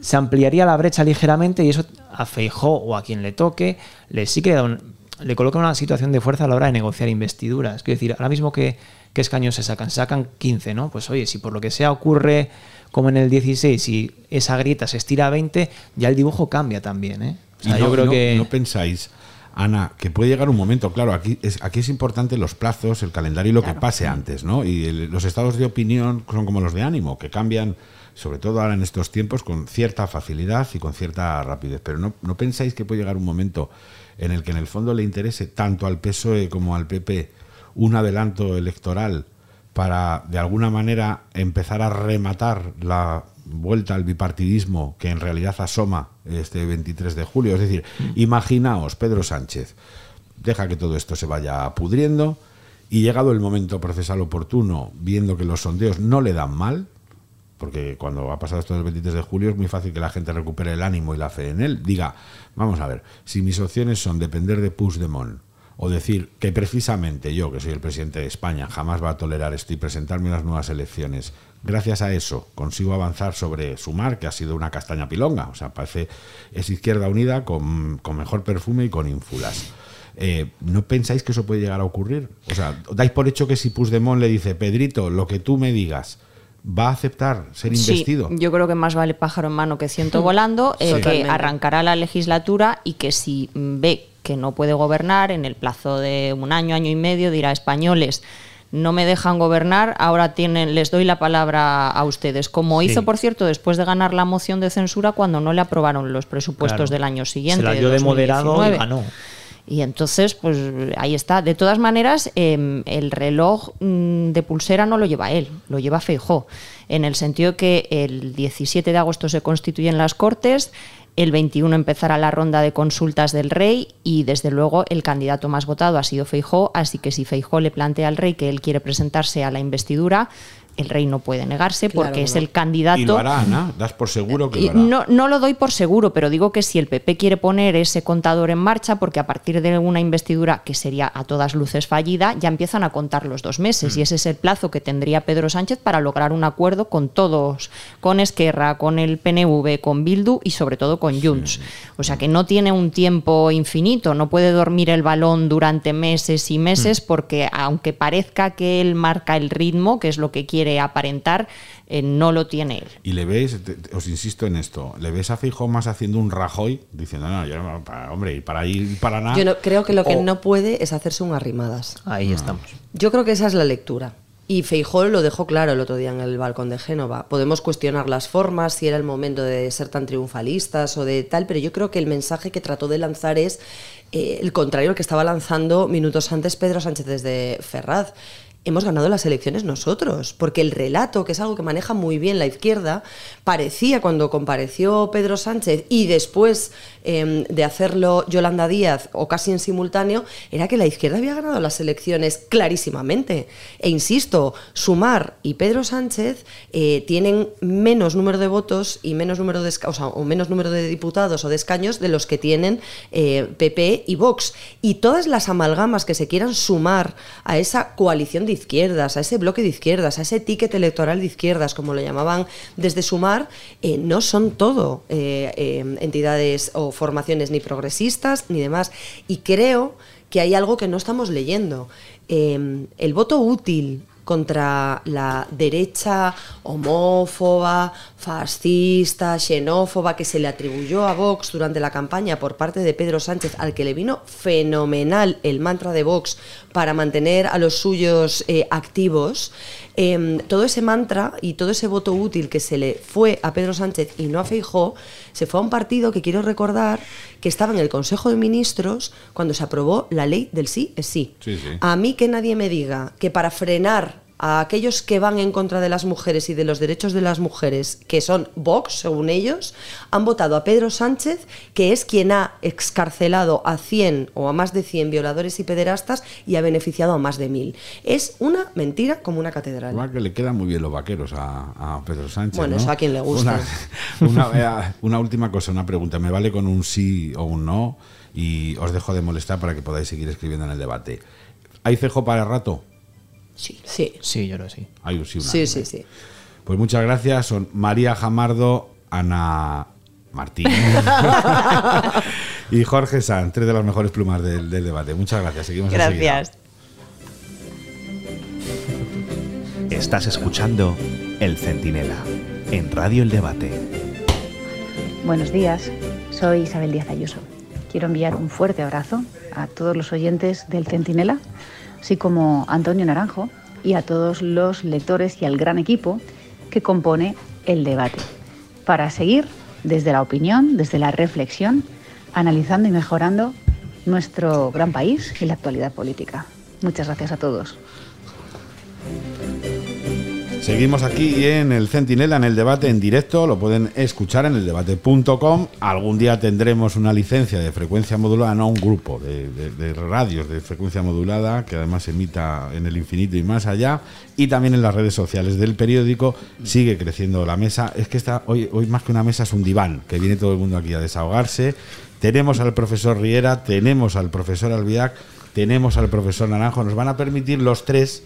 se ampliaría la brecha ligeramente y eso a Feijó o a quien le toque, le sí que un- le coloca una situación de fuerza a la hora de negociar investiduras. Quiero decir, ahora mismo que ¿qué escaños se sacan? Sacan 15, ¿no? Pues oye, si por lo que sea ocurre como en el 16 y esa grieta se estira a 20, ya el dibujo cambia también, ¿eh? O sea, Y no- yo creo no- que... ¿No pensáis Ana, que puede llegar un momento, claro, aquí es, aquí es importante los plazos, el calendario y lo que pase antes, ¿no? Y el- los estados de opinión son como los de ánimo, que cambian, sobre todo ahora en estos tiempos, con cierta facilidad y con cierta rapidez. Pero no, no pensáis que puede llegar un momento en el que en el fondo le interese tanto al PSOE como al PP un adelanto electoral para, de alguna manera, empezar a rematar la vuelta al bipartidismo que en realidad asoma este 23 de julio. Es decir, imaginaos, Pedro Sánchez, deja que todo esto se vaya pudriendo y llegado el momento procesal oportuno, viendo que los sondeos no le dan mal, porque cuando ha pasado esto del 23 de julio es muy fácil que la gente recupere el ánimo y la fe en él, diga, vamos a ver, si mis opciones son depender de Puigdemont o decir que precisamente yo, que soy el presidente de España, jamás va a tolerar esto y presentarme en las nuevas elecciones, gracias a eso consigo avanzar sobre Sumar, que ha sido una castaña pilonga, o sea, parece es Izquierda Unida con, con mejor perfume y con ínfulas. Eh, ¿No pensáis que eso puede llegar a ocurrir? O sea, dais por hecho que si Puigdemont le dice, Pedrito, lo que tú me digas, va a aceptar ser investido. Sí, yo creo que más vale pájaro en mano que ciento volando, eh, que arrancará la legislatura y que si ve que no puede gobernar en el plazo de un año, año y medio, dirá españoles. No me dejan gobernar, ahora tienen, les doy la palabra a ustedes. Como Sí. hizo, por cierto, después de ganar la moción de censura cuando no le aprobaron los presupuestos Claro. del año siguiente. Se la dio de moderado y 2019. ganó. Y entonces, pues ahí está. De todas maneras, eh, el reloj mm, de pulsera no lo lleva él, lo lleva Feijó, en el sentido que el 17 de agosto se constituyen las Cortes, el 21 empezará la ronda de consultas del rey y desde luego el candidato más votado ha sido Feijó, así que si Feijó le plantea al rey que él quiere presentarse a la investidura, el rey no puede negarse Claro porque que es el candidato Y lo hará, Ana, das por seguro que lo hará. no, no lo doy por seguro, pero digo que si el PP quiere poner ese contador en marcha, porque a partir de una investidura que sería a todas luces fallida, ya empiezan a contar los dos meses. Mm. Y ese es el plazo que tendría Pedro Sánchez para lograr un acuerdo con todos, con Esquerra, con el PNV, con Bildu y sobre todo con Junts. O sea que no tiene un tiempo infinito, no puede dormir el balón durante meses y Mm. meses, porque aunque parezca que él marca el ritmo, que es lo que quiere aparentar, eh, no lo tiene él. Y le ves, te- te- os insisto en esto, le ves a Fijo más haciendo un Rajoy diciendo, no, yo, no, para, hombre, y para ir para nada. Yo no, creo que lo que O- no puede es hacerse un arrimadas. Ahí estamos. Yo creo que esa es la lectura. Y Feijó lo dejó claro el otro día en el balcón de Génova. Podemos cuestionar las formas, si era el momento de ser tan triunfalistas o de tal, pero yo creo que el mensaje que trató de lanzar es eh, el contrario al que estaba lanzando minutos antes Pedro Sánchez desde Ferraz. Hemos ganado las elecciones nosotros, porque el relato, que es algo que maneja muy bien la izquierda, parecía cuando compareció Pedro Sánchez y después eh, de hacerlo Yolanda Díaz, o casi en simultáneo, era que la izquierda había ganado las elecciones clarísimamente. E insisto, Sumar y Pedro Sánchez eh, tienen menos número de votos y menos número de, o menos número de diputados o de escaños de los que tienen eh, PP y Vox. Y todas las amalgamas que se quieran sumar a esa coalición de izquierdas, a ese bloque de izquierdas, a ese ticket electoral de izquierdas, como lo llamaban desde Sumar, eh, no son todo eh, eh, entidades o formaciones ni progresistas ni demás. Y creo que hay algo que no estamos leyendo. Eh, el voto útil contra la derecha homófoba, fascista, xenófoba que se le atribuyó a Vox durante la campaña por parte de Pedro Sánchez, al que le vino fenomenal el mantra de Vox para mantener a los suyos eh, activos, eh, todo ese mantra y todo ese voto útil que se le fue a Pedro Sánchez y no a Feijó, se fue a un partido que quiero recordar que estaba en el Consejo de Ministros cuando se aprobó la ley del sí es sí. Sí, sí. A mí que nadie me diga que para frenar a aquellos que van en contra de las mujeres y de los derechos de las mujeres, que son Vox, según ellos, han votado a Pedro Sánchez, que es quien ha excarcelado a 100 o a más de 100 violadores y pederastas y ha beneficiado a más de 1000. Es una mentira como una catedral. Igual que le quedan muy bien los vaqueros a, a Pedro Sánchez. Bueno, ¿no? eso a quien le gusta. Una, una- eh, una última cosa, una pregunta. Me vale con un sí o un no y os dejo de molestar para que podáis seguir escribiendo en el debate. ¿Hay cejo para rato? Sí. Sí. Sí, yo creo que sí. Hay un sí, Sí, no. sí, sí. Pues muchas gracias. Son María Jamardo, Ana Martín y Jorge San, tres de las mejores plumas del, del debate. Muchas gracias. Seguimos enseguida. Gracias. Estás escuchando El Centinela en Radio El Debate. Buenos días, soy Isabel Díaz Ayuso. quiero enviar un fuerte abrazo a todos los oyentes del Centinela, así como Antonio Naranjo y a todos los lectores y al gran equipo que compone el debate, para seguir desde la opinión, desde la reflexión, analizando y mejorando nuestro gran país y la actualidad política. Muchas gracias a todos. Seguimos aquí en el Centinela, en el debate en directo, lo pueden escuchar en el debate.com. Algún día tendremos una licencia de frecuencia modulada, no un grupo de, de, radios de frecuencia modulada, que además emita en el infinito y más allá, y también en las redes sociales del periódico. Sigue creciendo la mesa. Es que está, hoy, hoy más que una mesa es un diván, que viene todo el mundo aquí a desahogarse. Tenemos al profesor Riera, tenemos al profesor Albiac, tenemos al profesor Naranjo. Nos van a permitir los tres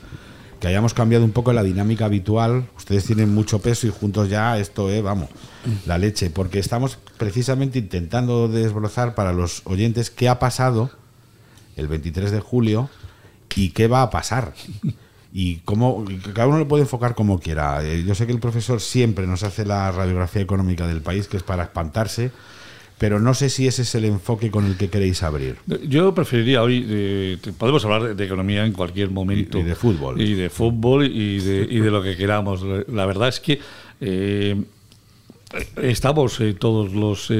que hayamos cambiado un poco la dinámica habitual. Ustedes tienen mucho peso y juntos ya esto es, vamos, la leche. Porque estamos precisamente intentando desbrozar para los oyentes qué ha pasado el 23 de julio y qué va a pasar. Y cómo, cada uno lo puede enfocar como quiera. Eh, yo sé que el profesor siempre nos hace la radiografía económica del país, que es para espantarse pero no sé si ese es el enfoque con el que queréis abrir. Yo preferiría hoy, eh, podemos hablar de, economía en cualquier momento. Y, de fútbol. Y de fútbol y de, y de lo que queramos. La verdad es que... Eh, estamos eh, todos los,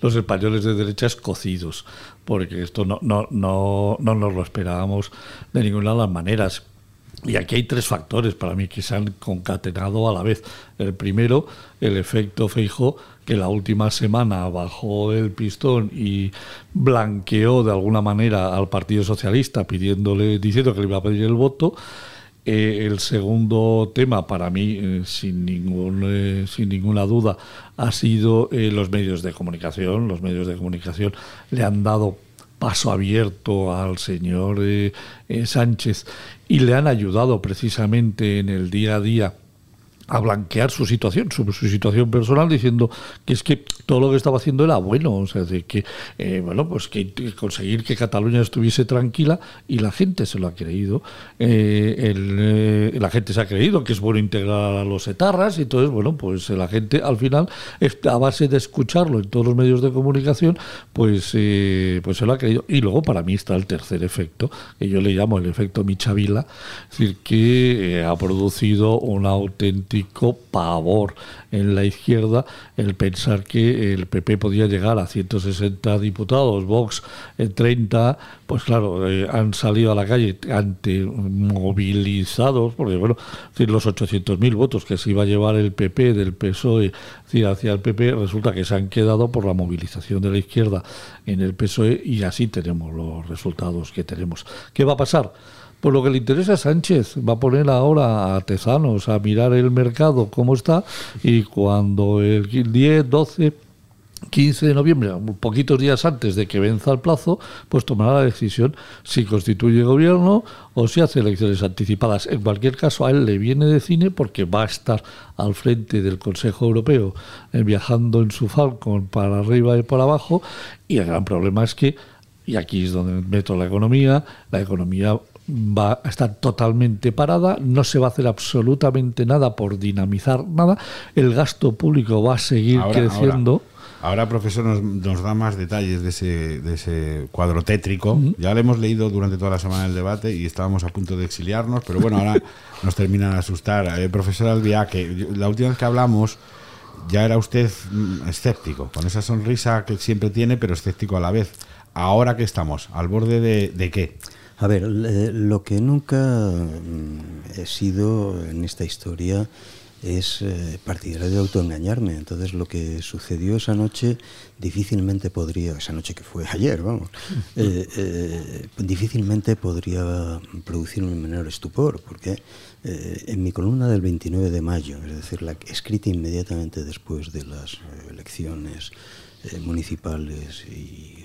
los españoles de derechas cocidos, porque esto no, no, no, no nos lo esperábamos de ninguna de las maneras. Y aquí hay tres factores para mí que se han concatenado a la vez. El primero, el efecto Feijo, que la última semana bajó el pistón y blanqueó de alguna manera al Partido Socialista pidiéndole, diciendo que le iba a pedir el voto. Eh, el segundo tema, para mí, eh, sin, ningún, eh, sin ninguna duda, ha sido los medios de comunicación. Los medios de comunicación le han dado paso abierto al señor Sánchez y le han ayudado precisamente en el día a día a blanquear su situación, su, su, situación personal, diciendo que es que todo lo que estaba haciendo era bueno, o sea, de que, eh, bueno, pues que conseguir que Cataluña estuviese tranquila y la gente se lo ha creído, eh, eh, la gente se ha creído que es bueno integrar a los etarras y entonces, bueno, pues la gente al final, a base de escucharlo en todos los medios de comunicación, pues, pues se lo ha creído. Y luego para mí está el tercer efecto, que yo le llamo el efecto Michavila, es decir, que ha producido una auténtica pavor en la izquierda el pensar que el PP podía llegar a 160 diputados, Vox en 30, pues claro, eh, han salido a la calle ante movilizados, porque bueno, decir, los 800.000 votos que se iba a llevar el PP del PSOE hacia el PP, resulta que se han quedado por la movilización de la izquierda en el PSOE y así tenemos los resultados que tenemos. ¿Qué va a pasar? Pues lo que le interesa a Sánchez va a poner ahora a Tezanos a mirar el mercado cómo está y cuando el 10, 12, 15 de noviembre, poquitos días antes de que venza el plazo, pues tomará la decisión si constituye gobierno o si hace elecciones anticipadas. En cualquier caso, a él le viene de cine porque va a estar al frente del Consejo Europeo eh, viajando en su Falcon para arriba y para abajo y el gran problema es que y aquí es donde meto la economía, la economía va a estar totalmente parada, no se va a hacer absolutamente nada por dinamizar nada, el gasto público va a seguir creciendo. Ahora, profesor, nos, da más detalles de ese, de ese cuadro tétrico. Ya lo hemos leído durante toda la semana el debate y estábamos a punto de exiliarnos, pero bueno, ahora nos terminan a asustar. Eh, profesor Albia, que la última vez que hablamos ya era usted mm, escéptico, con esa sonrisa que siempre tiene, pero escéptico a la vez. Ahora que estamos, ¿al borde de, de qué? A ver, lo que nunca mm, he sido en esta historia es eh, partidario de autoengañarme. Entonces lo que sucedió esa noche difícilmente podría, esa noche que fue ayer, vamos, eh, eh, difícilmente podría producir un menor estupor, porque en mi columna del 29 de mayo, es decir, la escrita inmediatamente después de las elecciones municipales y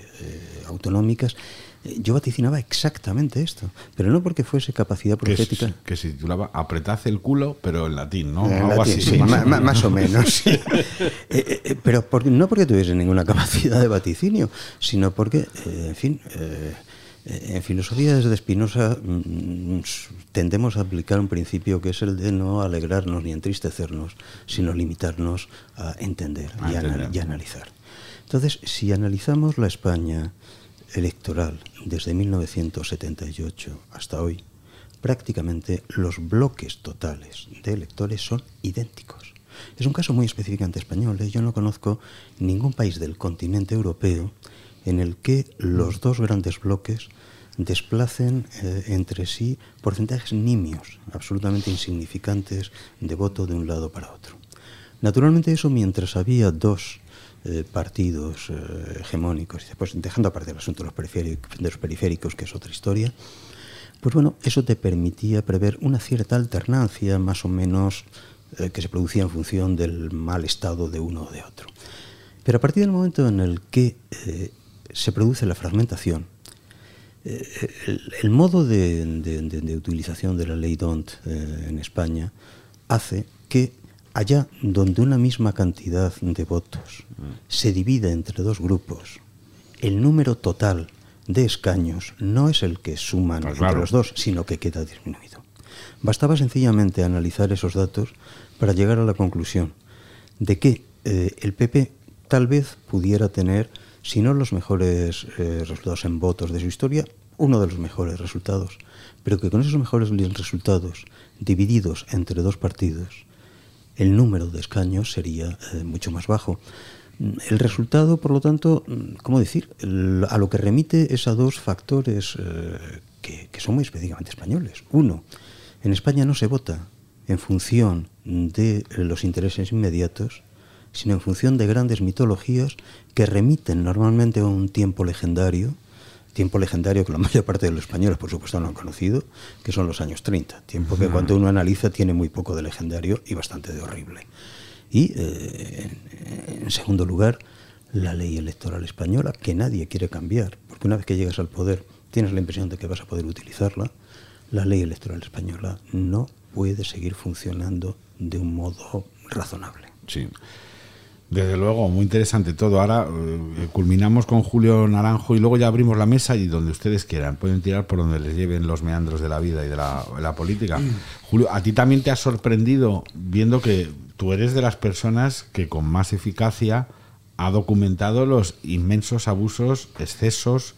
autonómicas, yo vaticinaba exactamente esto, pero no porque fuese capacidad profética. Que, se titulaba Apretad el culo, pero en latín, ¿no? En latín, sí, más, o menos. Eh, eh, eh, pero no porque tuviese ninguna capacidad de vaticinio, sino porque, en fin, en filosofía desde Spinoza mm, tendemos a aplicar un principio que es el de no alegrarnos ni entristecernos, sino limitarnos a entender, y, y analizar. Entonces, si analizamos la España electoral desde 1978 hasta hoy, prácticamente los bloques totales de electores son idénticos. Es un caso muy específicamente español. ¿eh? Yo no conozco ningún país del continente europeo en el que los dos grandes bloques desplacen eh, entre sí porcentajes nimios, absolutamente insignificantes de voto de un lado para otro. Naturalmente eso mientras había dos eh, partidos eh, hegemónicos, después dejando aparte el asunto de los, periféricos, que es otra historia, pues bueno, eso te permitía prever una cierta alternancia más o menos que se producía en función del mal estado de uno o de otro. Pero a partir del momento en el que se produce la fragmentación, el, modo de, utilización de la ley DONT eh, en España hace que allá donde una misma cantidad de votos se divide entre dos grupos, el número total de escaños no es el que suman pues entre los dos, sino que queda disminuido. Bastaba sencillamente analizar esos datos para llegar a la conclusión de que eh, el PP tal vez pudiera tener si no los mejores eh, resultados en votos de su historia, uno de los mejores resultados, pero que con esos mejores resultados divididos entre dos partidos, el número de escaños sería eh, mucho más bajo. El resultado, por lo tanto, ¿cómo decir? a lo que remite es a dos factores eh, que, que son muy específicamente españoles. Uno, en España no se vota en función de los intereses inmediatos, sino en función de grandes mitologías que remiten normalmente a un tiempo legendario, tiempo legendario que la mayor parte de los españoles, por supuesto, no han conocido, que son los años 30, tiempo que cuando uno analiza tiene muy poco de legendario y bastante de horrible. Y, eh, en, segundo lugar, la ley electoral española, que nadie quiere cambiar, porque una vez que llegas al poder tienes la impresión de que vas a poder utilizarla, la ley electoral española no puede seguir funcionando de un modo razonable. Sí. Desde luego, muy interesante todo. Ahora eh, culminamos con Julio Naranjo y luego ya abrimos la mesa y donde ustedes quieran. Pueden tirar por donde les lleven los meandros de la vida y de la, política. Mm. Julio, ¿a ti también te ha sorprendido viendo que tú eres de las personas que con más eficacia ha documentado los inmensos abusos, excesos,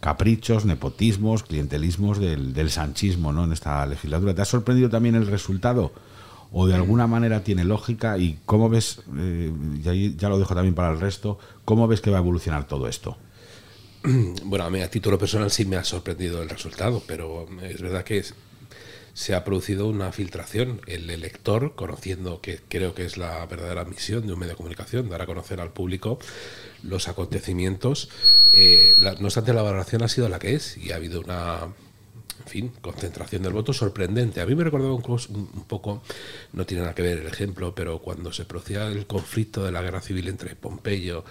caprichos, nepotismos, clientelismos del, del sanchismo ¿no? en esta legislatura? ¿Te ha sorprendido también el resultado? O de alguna manera tiene lógica y cómo ves, eh, ya, lo dejo también para el resto, cómo ves que va a evolucionar todo esto. Bueno, a mí a título personal sí me ha sorprendido el resultado, pero es verdad que se ha producido una filtración. El elector, conociendo que creo que es la verdadera misión de un medio de comunicación, dar a conocer al público los acontecimientos, eh, no obstante la valoración ha sido la que es y ha habido una en fin, concentración del voto sorprendente. A mí me recordaba un, un, poco, no tiene nada que ver el ejemplo, pero cuando se producía el conflicto de la guerra civil entre Pompeyo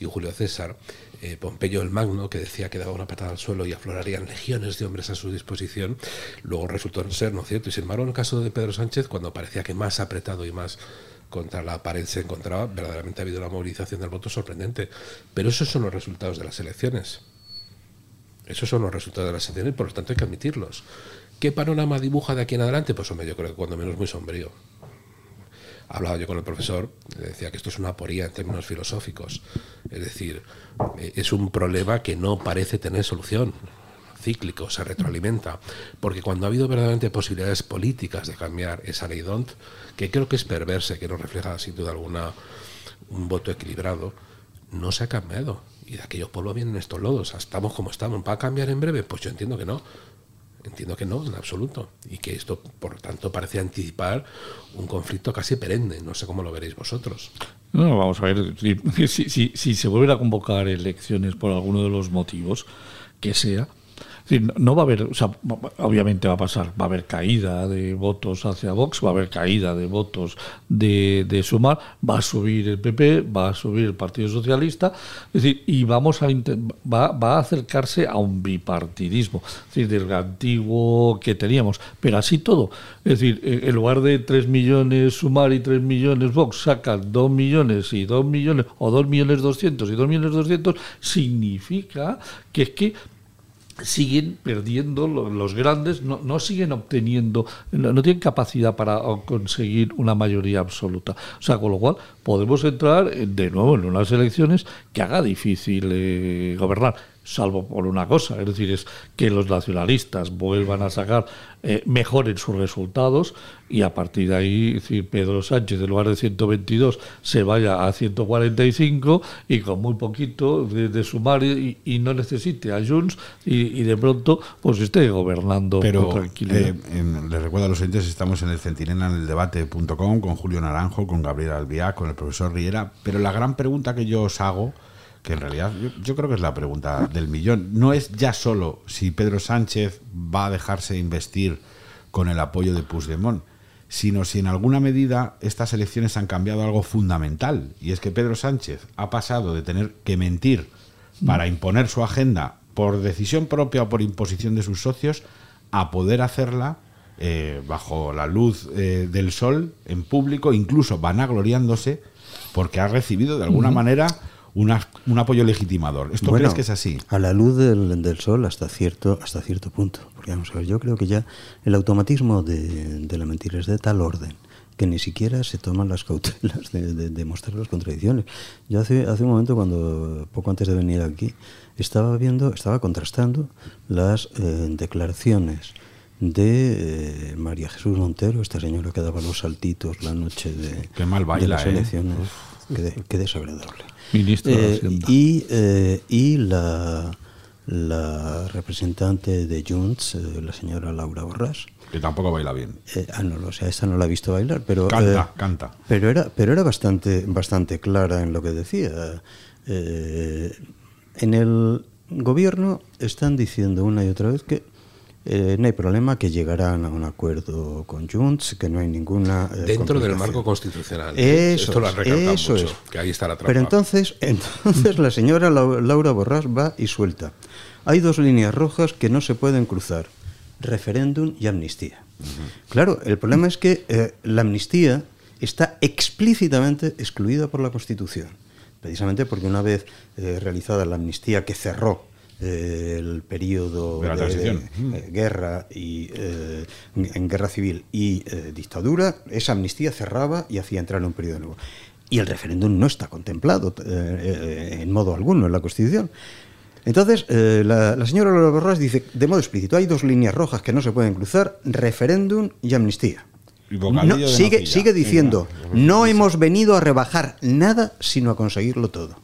y Julio César, eh, Pompeyo el Magno, que decía que daba una patada al suelo y aflorarían legiones de hombres a su disposición, luego resultó ser no cierto. Y sin embargo, en el caso de Pedro Sánchez, cuando parecía que más apretado y más contra la pared se encontraba, verdaderamente ha habido una movilización del voto sorprendente. Pero esos son los resultados de las elecciones. Esos son los resultados de la elecciones por lo tanto hay que admitirlos. ¿Qué panorama dibuja de aquí en adelante? Pues hombre, yo creo que cuando menos muy sombrío. Hablaba yo con el profesor, le decía que esto es una aporía en términos filosóficos. Es decir, eh, es un problema que no parece tener solución cíclico, se retroalimenta, porque cuando ha habido verdaderamente posibilidades políticas de cambiar esa ley DONT, que creo que es perversa, que no refleja sin duda alguna un voto equilibrado, no se ha cambiado y de aquellos pueblos vienen estos lodos. Estamos como estamos. ¿Va a cambiar en breve? Pues yo entiendo que no. Entiendo que no, en absoluto. Y que esto, por tanto, parece anticipar un conflicto casi perenne. No sé cómo lo veréis vosotros. No, vamos a ver. Si, si, si se vuelven a convocar elecciones por alguno de los motivos que sea, no va a haber, obviamente va a pasar, va a haber caída de votos hacia Vox, va a haber caída de votos de, de Sumar, va a subir el PP, va a subir el Partido Socialista, es decir, y vamos a va, va a acercarse a un bipartidismo, es decir, del antiguo que teníamos, pero así todo, es decir, en lugar de 3 millones Sumar y 3 millones Vox, sacan 2 millones y 2 millones, o 2 millones 200 y 2 millones 200, significa que es que siguen perdiendo lo- los grandes, no, no siguen obteniendo, no, tienen capacidad para conseguir una mayoría absoluta. O sea, con lo cual podemos entrar eh, de nuevo en unas elecciones que haga difícil eh, gobernar, salvo por una cosa, es decir, es que los nacionalistas vuelvan a sacar, eh, mejoren sus resultados y a partir de ahí, es decir, Pedro Sánchez en lugar de 122 se vaya a 145 y con muy poquito de, de sumar y, y no necesite a Junts y, y de pronto pues esté gobernando Pero con tranquilidad. eh, en- les recuerdo a los oyentes, estamos en el centinela en el debate.com con Julio Naranjo, con Gabriel Albiac, con el profesor Riera. Pero la gran pregunta que yo os hago, que en realidad yo, yo creo que es la pregunta del millón, no es ya solo si Pedro Sánchez va a dejarse investir con el apoyo de Puigdemont, sino si en alguna medida estas elecciones han cambiado algo fundamental. Y es que Pedro Sánchez ha pasado de tener que mentir para imponer su agenda por decisión propia o por imposición de sus socios a poder hacerla eh, bajo la luz eh, del sol en público, incluso vanagloriándose porque ha recibido de alguna manera una- un apoyo legitimador. ¿Esto Bueno, crees que es así? A la luz del, del sol hasta cierto, hasta cierto punto. Porque vamos a ver, yo creo que ya el automatismo de, de la mentira es de tal orden que ni siquiera se toman las cautelas de, de- de mostrar las contradicciones. Yo hace, hace un momento, cuando poco antes de venir aquí, estaba viendo, estaba contrastando las eh, declaraciones de eh, María Jesús Montero, esta señora que daba los saltitos la noche de, Qué mal de baila, las ¿eh? Qué, de- qué desagradable. Ministro de Eh, Hacienda. y, eh, y la, la representante de Junts, eh, la señora Laura Borràs. Que tampoco baila bien. Eh, ah, no, lo sé, esta no la he visto bailar, pero. Canta, eh, canta. Pero era, pero era bastante, bastante clara en lo que decía. Eh, en el gobierno están diciendo una y otra vez que eh, no hay problema, que llegarán a un acuerdo con Junts, que no hay ninguna. eh, Dentro del marco constitucional. ¿eh? Eso Esto lo han recalcado eso mucho, es. que ahí está la trampa. Pero entonces, entonces la señora Lau- Laura Borràs va y suelta. Hay dos líneas rojas que no se pueden cruzar: referéndum y amnistía. Claro, el problema es que eh, la amnistía está explícitamente excluida por la Constitución, precisamente porque una vez realizada la amnistía que cerró eh, el periodo De la transición. eh, guerra y eh, en guerra civil y eh, dictadura, esa amnistía cerraba y hacía entrar en un periodo nuevo. Y el referéndum no está contemplado eh, eh, en modo alguno en la Constitución. Entonces, la, la señora Lola Borràs dice, de modo explícito, hay dos líneas rojas que no se pueden cruzar, referéndum y amnistía. No, de sigue, sigue diciendo, no hemos venido a rebajar nada, sino a conseguirlo todo.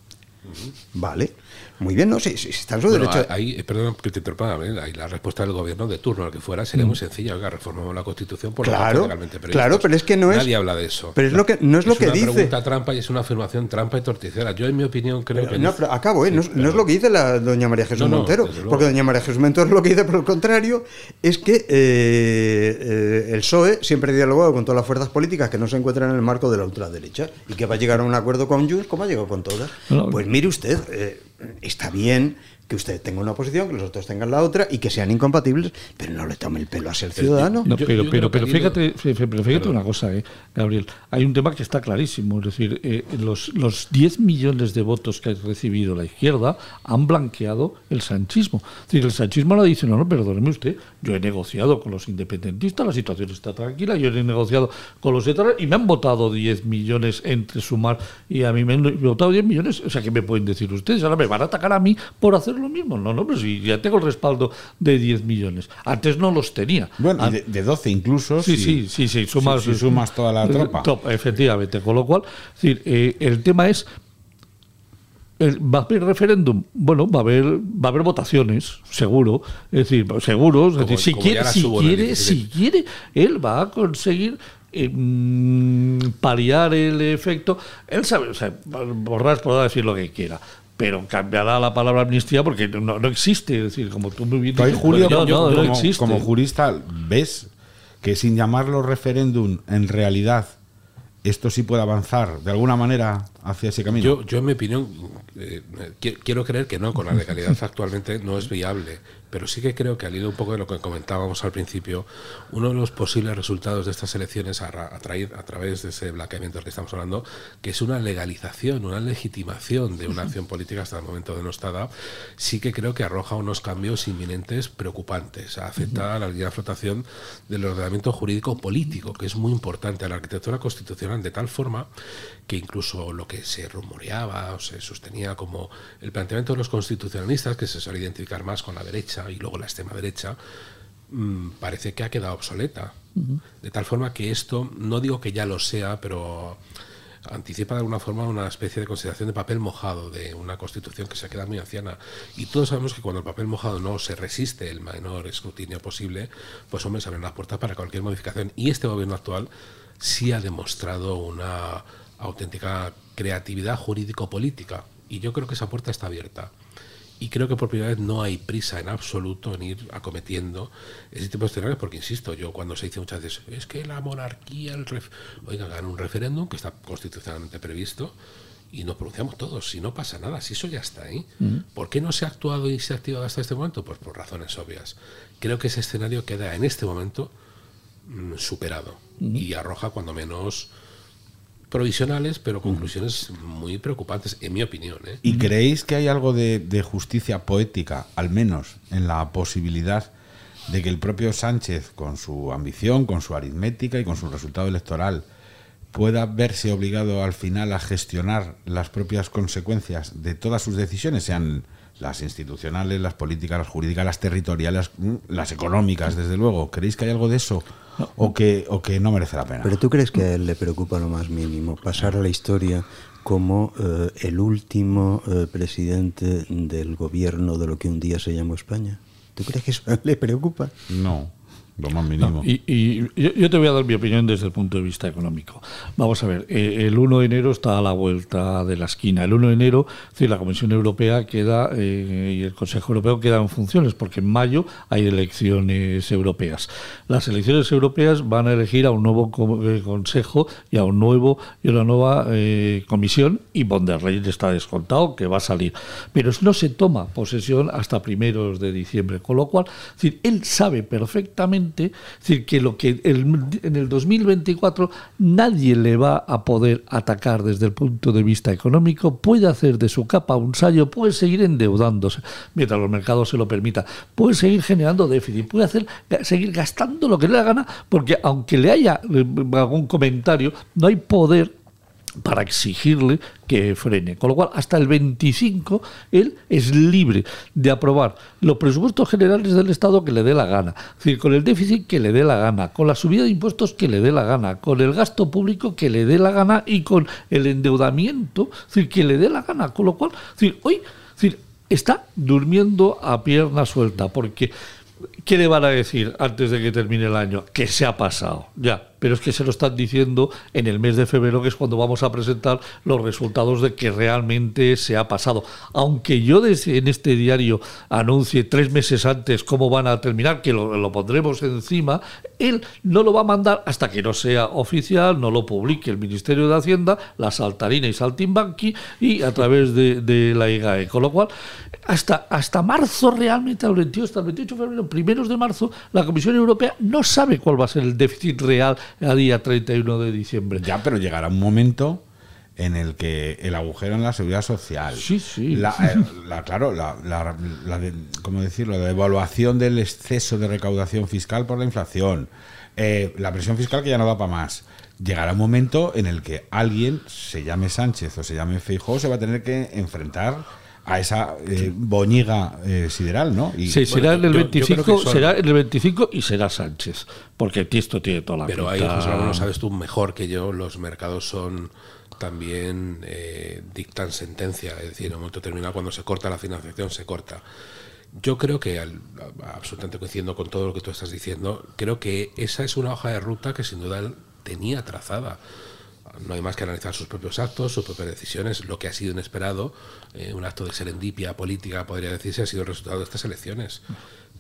Vale, muy bien, no, sí, sí, está en su Bueno, derecho. ahí, eh, perdón que te interrumpa, ¿eh? la respuesta del gobierno de turno, al que fuera, sería Mm. muy sencilla. Oiga, reformamos la Constitución por Claro, legalmente previstos. claro, pero es que no es- Nadie habla de eso. pero es lo que- no es lo que una dice. pregunta trampa y es una afirmación trampa y torticera. Yo, en mi opinión, creo Pero que. no, pero acabo, ¿eh? no, es- no es lo que dice la doña María Jesús No, Montero, porque doña María Jesús Montero lo que dice, por el contrario, es que eh, eh, el PSOE siempre ha dialogado con todas las fuerzas políticas que no se encuentran en el marco de la ultraderecha y que va a llegar a un acuerdo con Junts como ha llegado con todas. No. Pues mire usted, eh, está bien que usted tenga una posición, que los otros tengan la otra y que sean incompatibles, pero no le tome el pelo a ser ciudadano. No, pero, pero, pero fíjate, fí- fí- pero fíjate una cosa, eh, Gabriel. Hay un tema que está clarísimo. Es decir, eh, los, los 10 millones de votos que ha recibido la izquierda han blanqueado el sanchismo. Es decir, el sanchismo ahora dice, no, no, perdóneme usted, yo he negociado con los independentistas, la situación está tranquila, yo he negociado con los etarras y me han votado 10 millones entre sumar y a mí me han votado 10 millones. O sea, ¿qué me pueden decir ustedes? Ahora me van a atacar a mí por hacer lo mismo. No, no, pero si ya tengo el respaldo de 10 millones. Antes no los tenía. Bueno, y de, de 12 incluso. Sí, si- sí, sí, sí, sumas, si- si sumas toda la eh, tropa. top, efectivamente. Con lo cual, es decir, eh, el tema es. ¿Va a haber referéndum? Bueno, va a haber, va a haber votaciones, seguro. Es decir, seguro. Es decir, si quiere, si quiere, 17. si quiere, él va a conseguir eh, mm, paliar el efecto. Él sabe, o sea, Borrás podrá decir lo que quiera. Pero cambiará la palabra amnistía porque no, no existe. Es decir, como tú muy bien dices, Julio, no, no, no como, existe. como jurista, ¿ves que sin llamarlo referéndum, en realidad, esto sí puede avanzar de alguna manera hacia ese camino? Yo, yo en mi opinión, eh, qui- quiero creer que no, con la legalidad actualmente no es viable, pero sí que creo que al hilo un poco de lo que comentábamos al principio, uno de los posibles resultados de estas elecciones a, a traer- a través de ese blanqueamiento del que estamos hablando, que es una legalización, una legitimación de una acción política hasta el momento denostada, sí que creo que arroja unos cambios inminentes preocupantes, afecta a la línea de flotación del ordenamiento jurídico político, que es muy importante, a la arquitectura constitucional, de tal forma que incluso lo que se rumoreaba o se sostenía como el planteamiento de los constitucionalistas, que se suele identificar más con la derecha y luego la extrema derecha, mm, parece que ha quedado obsoleta. De tal forma que esto, no digo que ya lo sea, pero anticipa de alguna forma una especie de consideración de papel mojado de una constitución que se queda muy anciana. Y todos sabemos que cuando el papel mojado no se resiste el menor escrutinio posible, pues hombre, se abren las puertas para cualquier modificación. Y este gobierno actual sí ha demostrado una auténtica creatividad jurídico-política. Y yo creo que esa puerta está abierta. Y creo que por primera vez no hay prisa en absoluto en ir acometiendo ese tipo de escenarios, porque insisto, yo cuando se dice muchas veces, es que la monarquía, el ref... oiga, hagan un referéndum que está constitucionalmente previsto y nos pronunciamos todos, si no pasa nada, si eso ya está ahí. ¿Por qué no se ha actuado y se ha activado hasta este momento? Pues por razones obvias. Creo que ese escenario queda en este momento mm, superado y arroja cuando menos provisionales, pero conclusiones muy preocupantes, en mi opinión. ¿eh? ¿Y creéis que hay algo de, de justicia poética, al menos en la posibilidad de que el propio Sánchez, con su ambición, con su aritmética y con su resultado electoral, pueda verse obligado al final a gestionar las propias consecuencias de todas sus decisiones, sean las institucionales, las políticas, las jurídicas, las territoriales, las económicas, desde luego? ¿Creéis que hay algo de eso? ¿O que, o que no merece la pena? Pero tú crees que a él le preocupa lo más mínimo pasar a la historia como eh, el último eh, presidente del gobierno de lo que un día se llamó España. ¿Tú crees que eso le preocupa? No, Y, yo, te voy a dar mi opinión desde el punto de vista económico. Vamos a ver, eh, el 1 de enero está a la vuelta de la esquina. El 1 de enero, la Comisión Europea queda eh, y el Consejo Europeo quedan en funciones, porque en mayo hay elecciones europeas. Las elecciones europeas van a elegir a un nuevo eh, Consejo y a un nuevo y una nueva Comisión, y von der Leyen está descontado que va a salir. Pero no se toma posesión hasta primeros de diciembre, con lo cual, es él sabe perfectamente es decir, que lo que el- en el 2024 nadie le va a poder atacar desde el punto de vista económico, puede hacer de su capa un sallo, puede seguir endeudándose mientras los mercados se lo permitan, puede seguir generando déficit, puede hacer seguir gastando lo que le da gana, porque aunque le haya eh, algún comentario, no hay poder para exigirle que frene. Con lo cual, hasta el 25, él es libre de aprobar los presupuestos generales del Estado que le dé la gana. Es decir, con el déficit que le dé la gana, con la subida de impuestos que le dé la gana, con el gasto público que le dé la gana y con el endeudamiento decir, que le dé la gana. Con lo cual, decir, hoy decir, está durmiendo a pierna suelta porque... ¿Qué le van a decir antes de que termine el año? Que se ha pasado, ya. Pero es que se lo están diciendo en el mes de febrero, que es cuando vamos a presentar los resultados de que realmente se ha pasado. Aunque yo en este diario anuncie tres meses antes cómo van a terminar, que lo, pondremos encima, él no lo va a mandar hasta que no sea oficial, no lo publique el Ministerio de Hacienda, la Saltarina y Saltimbanqui y a través de, de la IGAE. Con lo cual, hasta, hasta marzo realmente, al 28, hasta el 28 de febrero, primeros de marzo, la Comisión Europea no sabe cuál va a ser el déficit real a día 31 de diciembre. Ya, pero llegará un momento en el que el agujero en la seguridad social, sí, sí. La, eh, la- claro, la, la- la de- ¿cómo decirlo? La devaluación del exceso de recaudación fiscal por la inflación, eh, la presión fiscal que ya no va para más. Llegará un momento en el que alguien, se llame Sánchez o se llame Feijóo, se va a tener que enfrentar a esa eh, boñiga eh, sideral, ¿no? Y, Sí, será en el yo- yo creo 25, que son- será en el 25 y será Sánchez, porque esto tiene toda la Pero ahí. José Ramón, lo sabes tú mejor que yo, los mercados son también eh, dictan sentencia, es decir, en un momento determinado cuando se corta la financiación se corta. Yo creo que, al- absolutamente coincidiendo con todo lo que tú estás diciendo, creo que esa es una hoja de ruta que sin duda él tenía trazada. No hay más que analizar sus propios actos, sus propias decisiones, lo que ha sido inesperado, eh, un acto de serendipia política, podría decirse, ha sido el resultado de estas elecciones.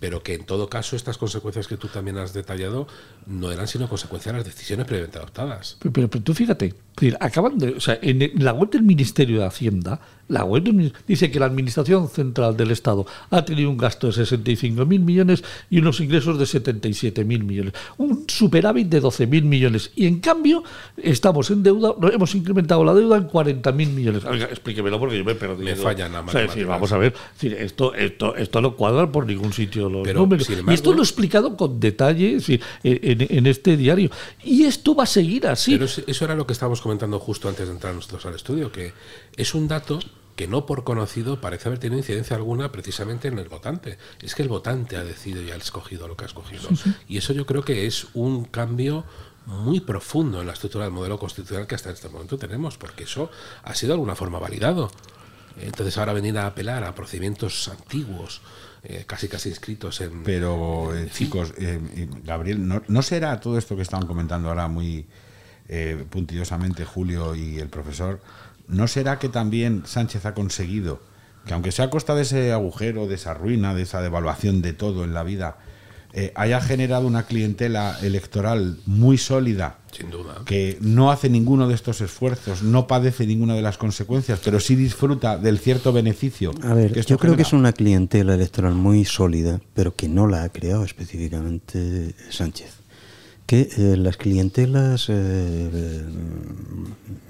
Pero que en todo caso estas consecuencias que tú también has detallado no eran sino consecuencias de las decisiones previamente adoptadas. Pero, pero- pero tú fíjate, Es decir, acaban de, o sea, en la web del Ministerio de Hacienda, la web del dice que la Administración Central del Estado ha tenido un gasto de 65.000 millones y unos ingresos de 77.000 millones. Un superávit de 12.000 millones. Y en cambio, estamos en deuda, hemos incrementado la deuda en 40.000 millones. Oiga, explíquemelo porque yo me perdido. Me fallan O sea, decir, matemáticas. vamos a ver, decir, esto, esto, esto no cuadra por ningún sitio los Pero, números. y esto lo he explicado con detalle decir, en, en- en este diario. Y esto va a seguir así. Pero es- eso era lo que estábamos comentando justo antes de entrar nosotros al estudio, que es un dato que no por conocido parece haber tenido incidencia alguna precisamente en el votante. Es que el votante ha decidido y ha escogido lo que ha escogido. Sí, sí. Y eso yo creo que es un cambio muy profundo en la estructura del modelo constitucional que hasta este momento tenemos, porque eso ha sido de alguna forma validado. Entonces ahora venir a apelar a procedimientos antiguos, eh, casi casi inscritos en... Pero, eh, chicos, eh, Gabriel, ¿no, no será todo esto que estaban comentando ahora muy eh, puntillosamente Julio y el profesor? ¿No será que también Sánchez ha conseguido que, aunque sea a costa de ese agujero, de esa ruina, de esa devaluación de todo en la vida, eh, haya generado una clientela electoral muy sólida? Sin duda. que no hace ninguno de estos esfuerzos, no padece ninguna de las consecuencias, pero sí disfruta del cierto beneficio. A ver, que esto yo creo que es una clientela electoral muy sólida, pero que no la ha creado específicamente Sánchez. Que eh, las clientelas eh,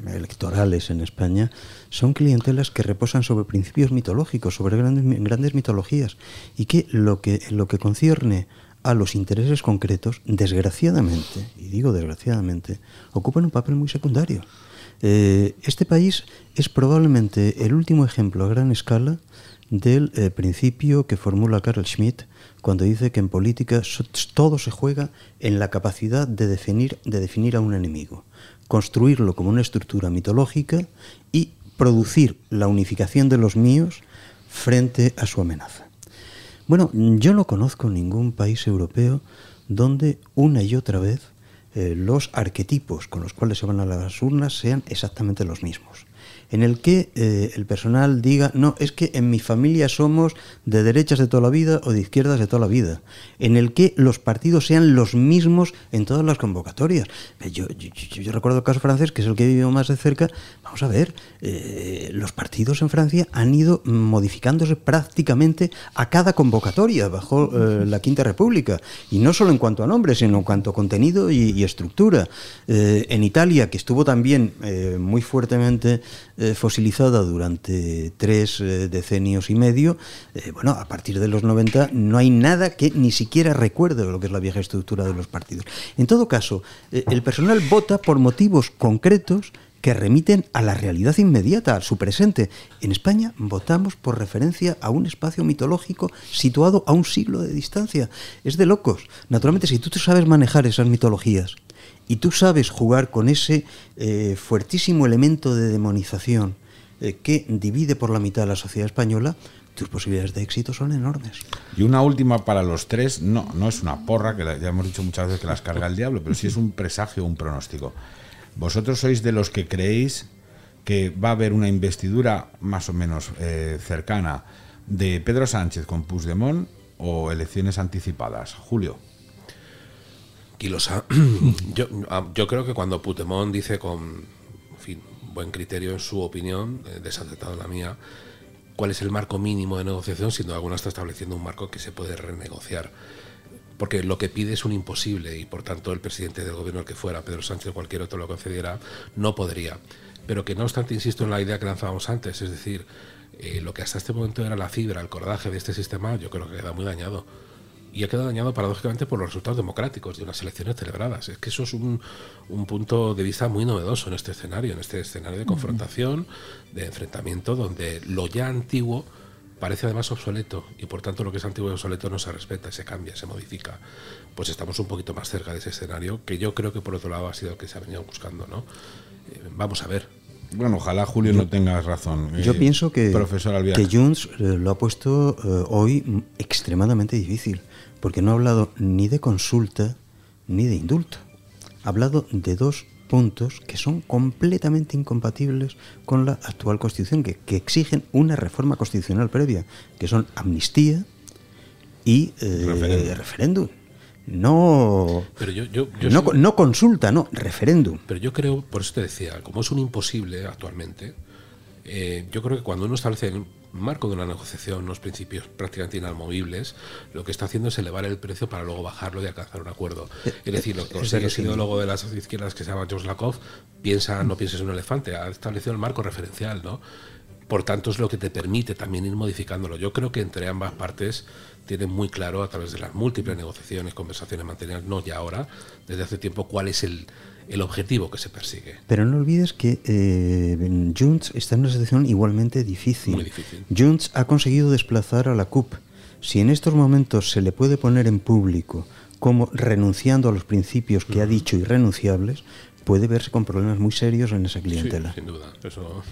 electorales en España son clientelas que reposan sobre principios mitológicos, sobre grandes, grandes mitologías, y que lo que lo que concierne a los intereses concretos, desgraciadamente, y digo desgraciadamente, ocupan un papel muy secundario. Eh, este país es probablemente el último ejemplo a gran escala del eh, principio que formula Carl Schmitt cuando dice que en política todo se juega en la capacidad de definir, de definir a un enemigo, construirlo como una estructura mitológica y producir la unificación de los míos frente a su amenaza. Bueno, yo no conozco ningún país europeo donde una y otra vez eh, los arquetipos con los cuales se van a las urnas sean exactamente los mismos. En el que eh, el personal diga, no, es que en mi familia somos de derechas de toda la vida o de izquierdas de toda la vida. En el que los partidos sean los mismos en todas las convocatorias. Yo, recuerdo el caso francés, que es el que he vivido más de cerca. Vamos a ver, eh, los partidos en Francia han ido modificándose prácticamente a cada convocatoria bajo eh, la Quinta República. Y no solo en cuanto a nombre, sino en cuanto a contenido y, estructura. En Italia, que estuvo también muy fuertemente eh, fosilizada durante tres eh, decenios y medio, eh, bueno, a partir de los 90 no hay nada que ni siquiera recuerde lo que es la vieja estructura de los partidos. En todo caso, el personal vota por motivos concretos que remiten a la realidad inmediata, a su presente. En España votamos por referencia a un espacio mitológico situado a un siglo de distancia. Es de locos. Naturalmente, si tú sabes manejar esas mitologías y tú sabes jugar con ese eh, fuertísimo elemento de demonización eh, que divide por la mitad a la sociedad española, tus posibilidades de éxito son enormes. Y una última para los tres, no, no es una porra, que ya hemos dicho muchas veces que las carga el diablo, pero sí es un presagio, un pronóstico. ¿Vosotros sois de los que creéis que va a haber una investidura más o menos eh, cercana de Pedro Sánchez con Puigdemont o elecciones anticipadas? Julio. Yo, ah, yo creo que cuando Putemón dice con buen criterio en su opinión, eh, desacertado la mía, cuál es el marco mínimo de negociación, sin duda alguna está estableciendo un marco que se puede renegociar. Porque lo que pide es un imposible y por tanto el presidente del gobierno, el que fuera, Pedro Sánchez o cualquier otro lo concediera, no podría. Pero que no obstante, insisto en la idea que lanzábamos antes, es decir, eh, lo que hasta este momento era la fibra, el cordaje de este sistema, yo creo que queda muy dañado. Y ha quedado dañado paradójicamente por los resultados democráticos de unas elecciones celebradas. Es que eso es un, un punto de vista muy novedoso en este escenario, en este escenario de confrontación, de enfrentamiento, donde lo ya antiguo parece además obsoleto y por tanto lo que es antiguo y obsoleto no se respeta, se cambia, se modifica. Pues estamos un poquito más cerca de ese escenario que yo creo que por otro lado ha sido el que se ha venido buscando. ¿no? Eh, vamos a ver. Bueno, ojalá Julio no tengas razón. Yo Eh, pienso que, Profesor que Junts eh, lo ha puesto eh, hoy extremadamente difícil, porque no ha hablado ni de consulta ni de indulto. Ha hablado de dos puntos que son completamente incompatibles con la actual Constitución, que, que exigen una reforma constitucional previa, que son amnistía y Referéndum. No, Pero yo, yo, yo no, no consulta, no, referéndum. Pero yo creo, por eso te decía, como es un imposible actualmente, eh, yo creo que cuando uno establece en el marco de una negociación unos principios prácticamente inamovibles, lo que está haciendo es elevar el precio para luego bajarlo y alcanzar un acuerdo. Es decir, lo que consigue verosímil. ideólogo de las izquierdas que se llama George Lakoff, piensa, no pienses en un elefante, ha establecido el marco referencial, ¿no? Por tanto, es lo que te permite también ir modificándolo. Yo creo que entre ambas partes tienen muy claro, a través de las múltiples negociaciones, conversaciones mantenidas, no ya ahora, desde hace tiempo, cuál es el, el objetivo que se persigue. Pero no olvides que eh, Junts está en una situación igualmente difícil. Muy difícil. Junts ha conseguido desplazar a la CUP. Si en estos momentos se le puede poner en público como renunciando a los principios que ha dicho irrenunciables, puede verse con problemas muy serios en esa clientela. sin duda. Eso...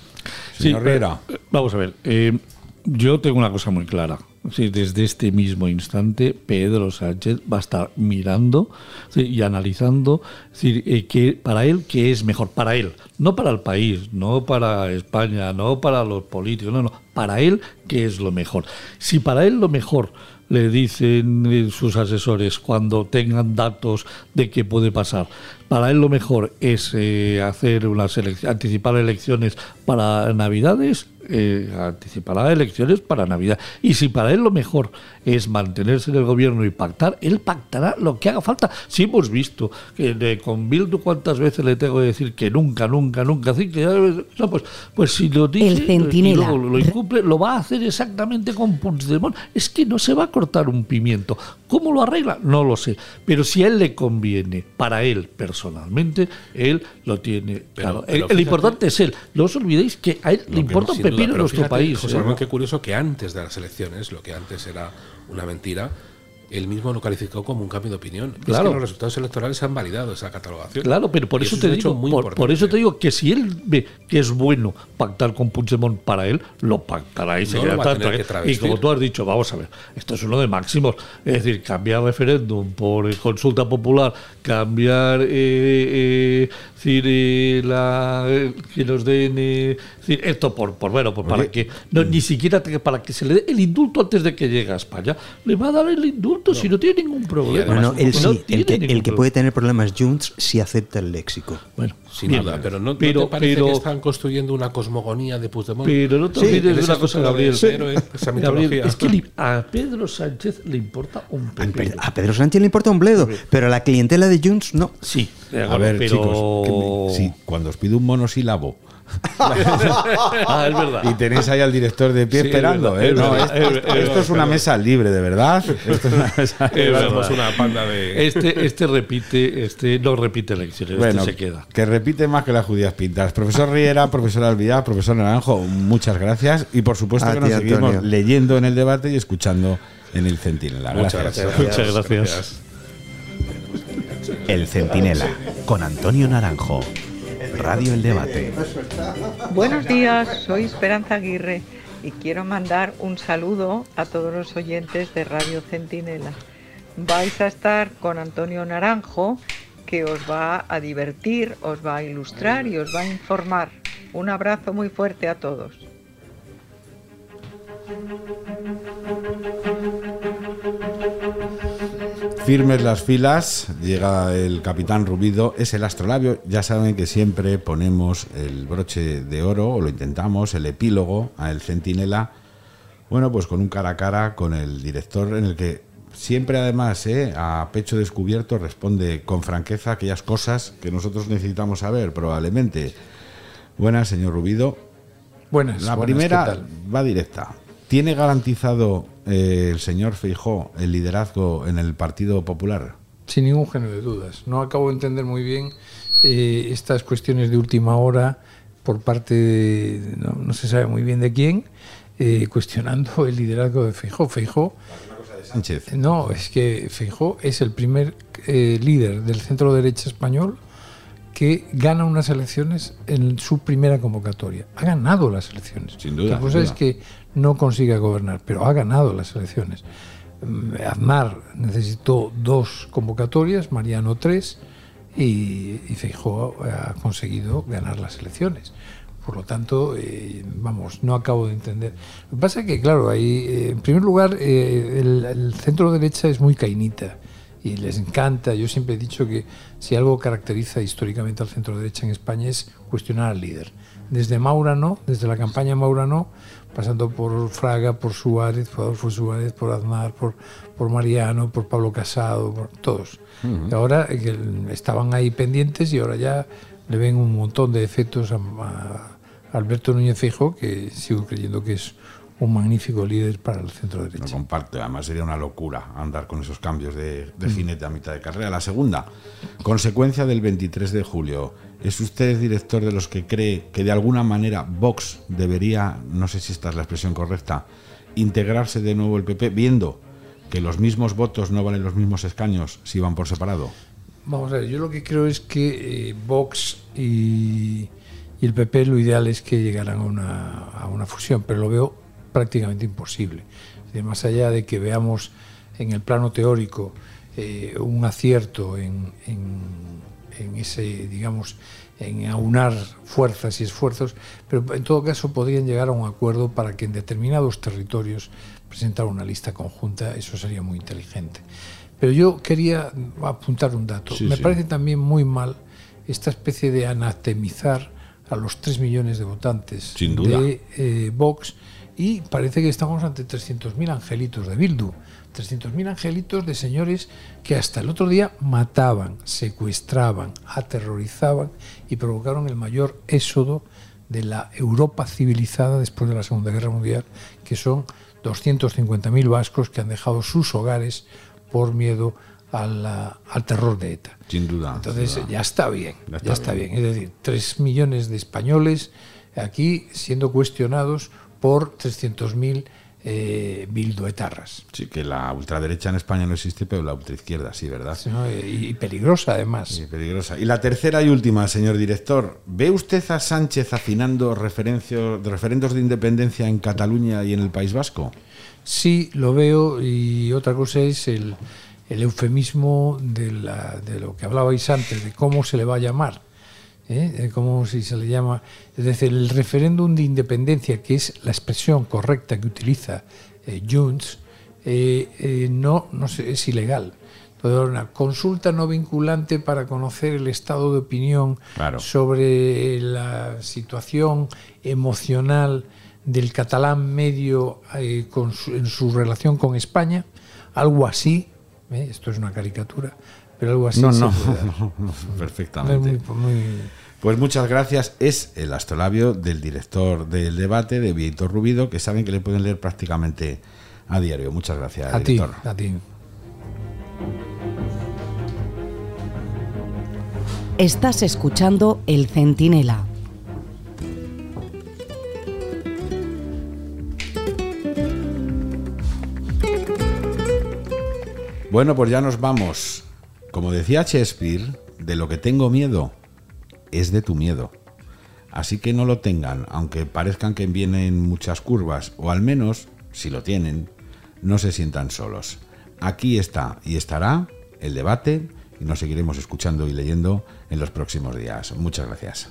Sí, pero, eh, vamos a ver. eh, yo tengo una cosa muy clara. Sí, desde este mismo instante, Pedro Sánchez va a estar mirando sí, y analizando decir, eh, para él qué es mejor. Para él, no para el país, no para España, no para los políticos, no, no. Para él, qué es lo mejor. Si para él lo mejor le dicen eh, sus asesores cuando tengan datos de qué puede pasar. Para él lo mejor es eh, hacer unas elec- anticipar elecciones para Navidades, eh, anticipará elecciones para Navidad. Y si para él lo mejor es mantenerse en el gobierno y pactar, él pactará lo que haga falta. Si hemos visto que de- con Bildu cuántas veces le tengo que decir que nunca, nunca, nunca, así que ya- no, pues, pues si lo dice El centinela. y luego lo incumple, lo va a hacer exactamente con Puigdemont. Es que no se va a cortar un pimiento. ¿Cómo lo arregla? No lo sé. Pero si a él le conviene, para él personalmente, él lo tiene claro. pero el, importante es él. No os olvidéis que a él Lo le importa un pepino en nuestro fíjate, país. José ¿eh? Qué curioso que antes de las elecciones, lo que antes era una mentira, él mismo lo calificó como un cambio de opinión. Es Claro. que los resultados electorales han validado esa catalogación. Claro, pero por eso, es te digo, muy por, por eso te digo que si él ve que es bueno pactar con Puigdemont para él, lo pactará y se No tanto, tener ¿eh? Y como tú has dicho, vamos a ver, esto es uno de máximos. Es decir, cambiar referéndum por eh, consulta popular, cambiar eh, eh, decir, eh, la, que nos den eh, esto por, por bueno, pues para que no, ni siquiera te- para que se le dé el indulto antes de que llegue a España, le va a dar el indulto si no tiene ningún problema. No, no, él No sí, tiene el que, el puede tener problemas Junts si acepta el léxico. Bueno, Sin bien. duda, pero no, ¿no Pero- te parece pero- que están construyendo una cosmogonía de Puigdemont. Pero no te olvides de una cosa, Gabriel. Gabriel, mitología. es que a Pedro Sánchez le importa un pepino. A Pedro Sánchez le importa un bledo, pero a la clientela de Junts no. Sí, A ver, pero- chicos, que me- sí, cuando os pido un monosílabo ah, es verdad. y tenéis ahí al director de pie Sí, es esperando, verdad, ¿eh? es No, verdad, esto, es esto verdad, es una es mesa libre, de verdad. Esto es una mesa Es libre. verdad. Somos una panda de. Este, este repite, este no repite elecciones, Bueno, este se queda. que repite más que las judías pintas. Profesor Riera, profesor Albiá, profesor Naranjo, muchas gracias. Y por supuesto A que nos seguimos Antonio. leyendo en el debate y escuchando en el Centinela. Muchas Gracias. gracias. Muchas gracias. El Centinela, con Antonio Naranjo. Radio El Debate. Buenos días, soy Esperanza Aguirre y quiero mandar un saludo a todos los oyentes de Radio Centinela. Vais a estar con Antonio Naranjo, que os va a divertir, os va a ilustrar y os va a informar. Un abrazo muy fuerte a todos. Firmes las filas, llega el capitán Rubido, es el astrolabio. Ya saben que siempre ponemos el broche de oro, o lo intentamos, el epílogo a el centinela. Bueno, pues con un cara a cara con el director, en el que siempre además, ¿eh? a pecho descubierto, responde con franqueza aquellas cosas que nosotros necesitamos saber, probablemente. Buenas, señor Rubido. Buenas. La buenas, primera va directa. ¿Tiene garantizado eh, el señor Feijó el liderazgo en el Partido Popular? Sin ningún género de dudas. No acabo de entender muy bien eh, estas cuestiones de última hora por parte, de, no, no se sabe muy bien de quién, eh, cuestionando el liderazgo de Feijó. Feijó Sánchez. No, es que Feijó es el primer líder del centro derecha español que gana unas elecciones en su primera convocatoria. Ha ganado las elecciones. Sin duda, Otra cosa es que no consiga gobernar, pero ha ganado las elecciones. Mm, Aznar necesitó dos convocatorias, Mariano tres, y, y ha conseguido ganar las elecciones. Por lo tanto, eh, vamos, no acabo de entender. Lo que pasa es que, claro, ahí, eh, en primer lugar, eh, el, el centro derecha es muy cainita y les encanta. Yo siempre he dicho que si algo caracteriza históricamente al centro derecha en España es cuestionar al líder. Desde Maurano, desde la campaña Maurano, pasando por Fraga, por Suárez, por Adolfo Suárez, por Aznar, por, por Mariano, por Pablo Casado, por todos. Y ahora eh, estaban ahí pendientes y ahora ya le ven un montón de efectos a, a Alberto Núñez Feijóo, que sigo creyendo que es un magnífico líder para el centro derecha. comparto, además sería una locura andar con esos cambios de, de jinete a mitad de carrera. La segunda, consecuencia del 23 de julio. ¿Es usted director de los que cree que de alguna manera Vox debería, no sé si esta es la expresión correcta, integrarse de nuevo el PP, viendo que los mismos votos no valen los mismos escaños si van por separado? Vamos a ver, yo lo que creo es que eh, Vox y, el PP lo ideal es que llegaran a una, fusión, pero lo veo prácticamente imposible. Más allá de que veamos en el plano teórico eh, un acierto en- en ese, digamos, en aunar fuerzas y esfuerzos, pero en todo caso podrían llegar a un acuerdo para que en determinados territorios presentar una lista conjunta, eso sería muy inteligente. Pero yo quería apuntar un dato. Sí, Me sí. parece también muy mal esta especie de anatemizar a los 3 millones de votantes Sin duda. de eh, Vox y parece que estamos ante 300.000 angelitos de Bildu. 300.000 angelitos de señores que hasta el otro día mataban, secuestraban, aterrorizaban y provocaron el mayor éxodo de la Europa civilizada después de la Segunda Guerra Mundial, que son 250.000 vascos que han dejado sus hogares por miedo a la- al terror de ETA. Sin duda. Entonces sin duda. ya está bien, Ya ya está está, bien. Es decir, 3 millones de españoles aquí siendo cuestionados por 300.000 eh, bilduetarras. Sí, que la ultraderecha en España no existe, pero la ultraizquierda sí, ¿verdad? ¿no? Y, y peligrosa además. Sí, peligrosa. Y la tercera y última, señor director. ¿Ve usted a Sánchez afinando referendos de independencia en Cataluña y en el País Vasco? Sí, lo veo y otra cosa es el, el eufemismo de, la- de lo que hablabais antes, de cómo se le va a llamar. ¿Eh? De cómo si se le llama. Es decir, el referéndum de independencia, que es la expresión correcta que utiliza eh, Junts, eh, eh, no, no sé, es ilegal. Entonces, una consulta no vinculante para conocer el estado de opinión Claro. sobre la situación emocional del catalán medio eh, con su- en su relación con España, algo así, ¿eh? esto es una caricatura, pero algo así. no, no, no, no, perfectamente. No es muy- muy- Pues muchas gracias. Es el astrolabio del director del debate, de Víctor Rubido, que saben que le pueden leer prácticamente a diario. Muchas gracias, a ti, director. a ti. Estás escuchando El Centinela. Bueno, pues ya nos vamos. Como decía Shakespeare, de lo que tengo miedo es de tu miedo. Así que no lo tengan, aunque parezcan que vienen muchas curvas, o al menos, si lo tienen, no se sientan solos. Aquí está y estará el debate y nos seguiremos escuchando y leyendo en los próximos días. Muchas gracias.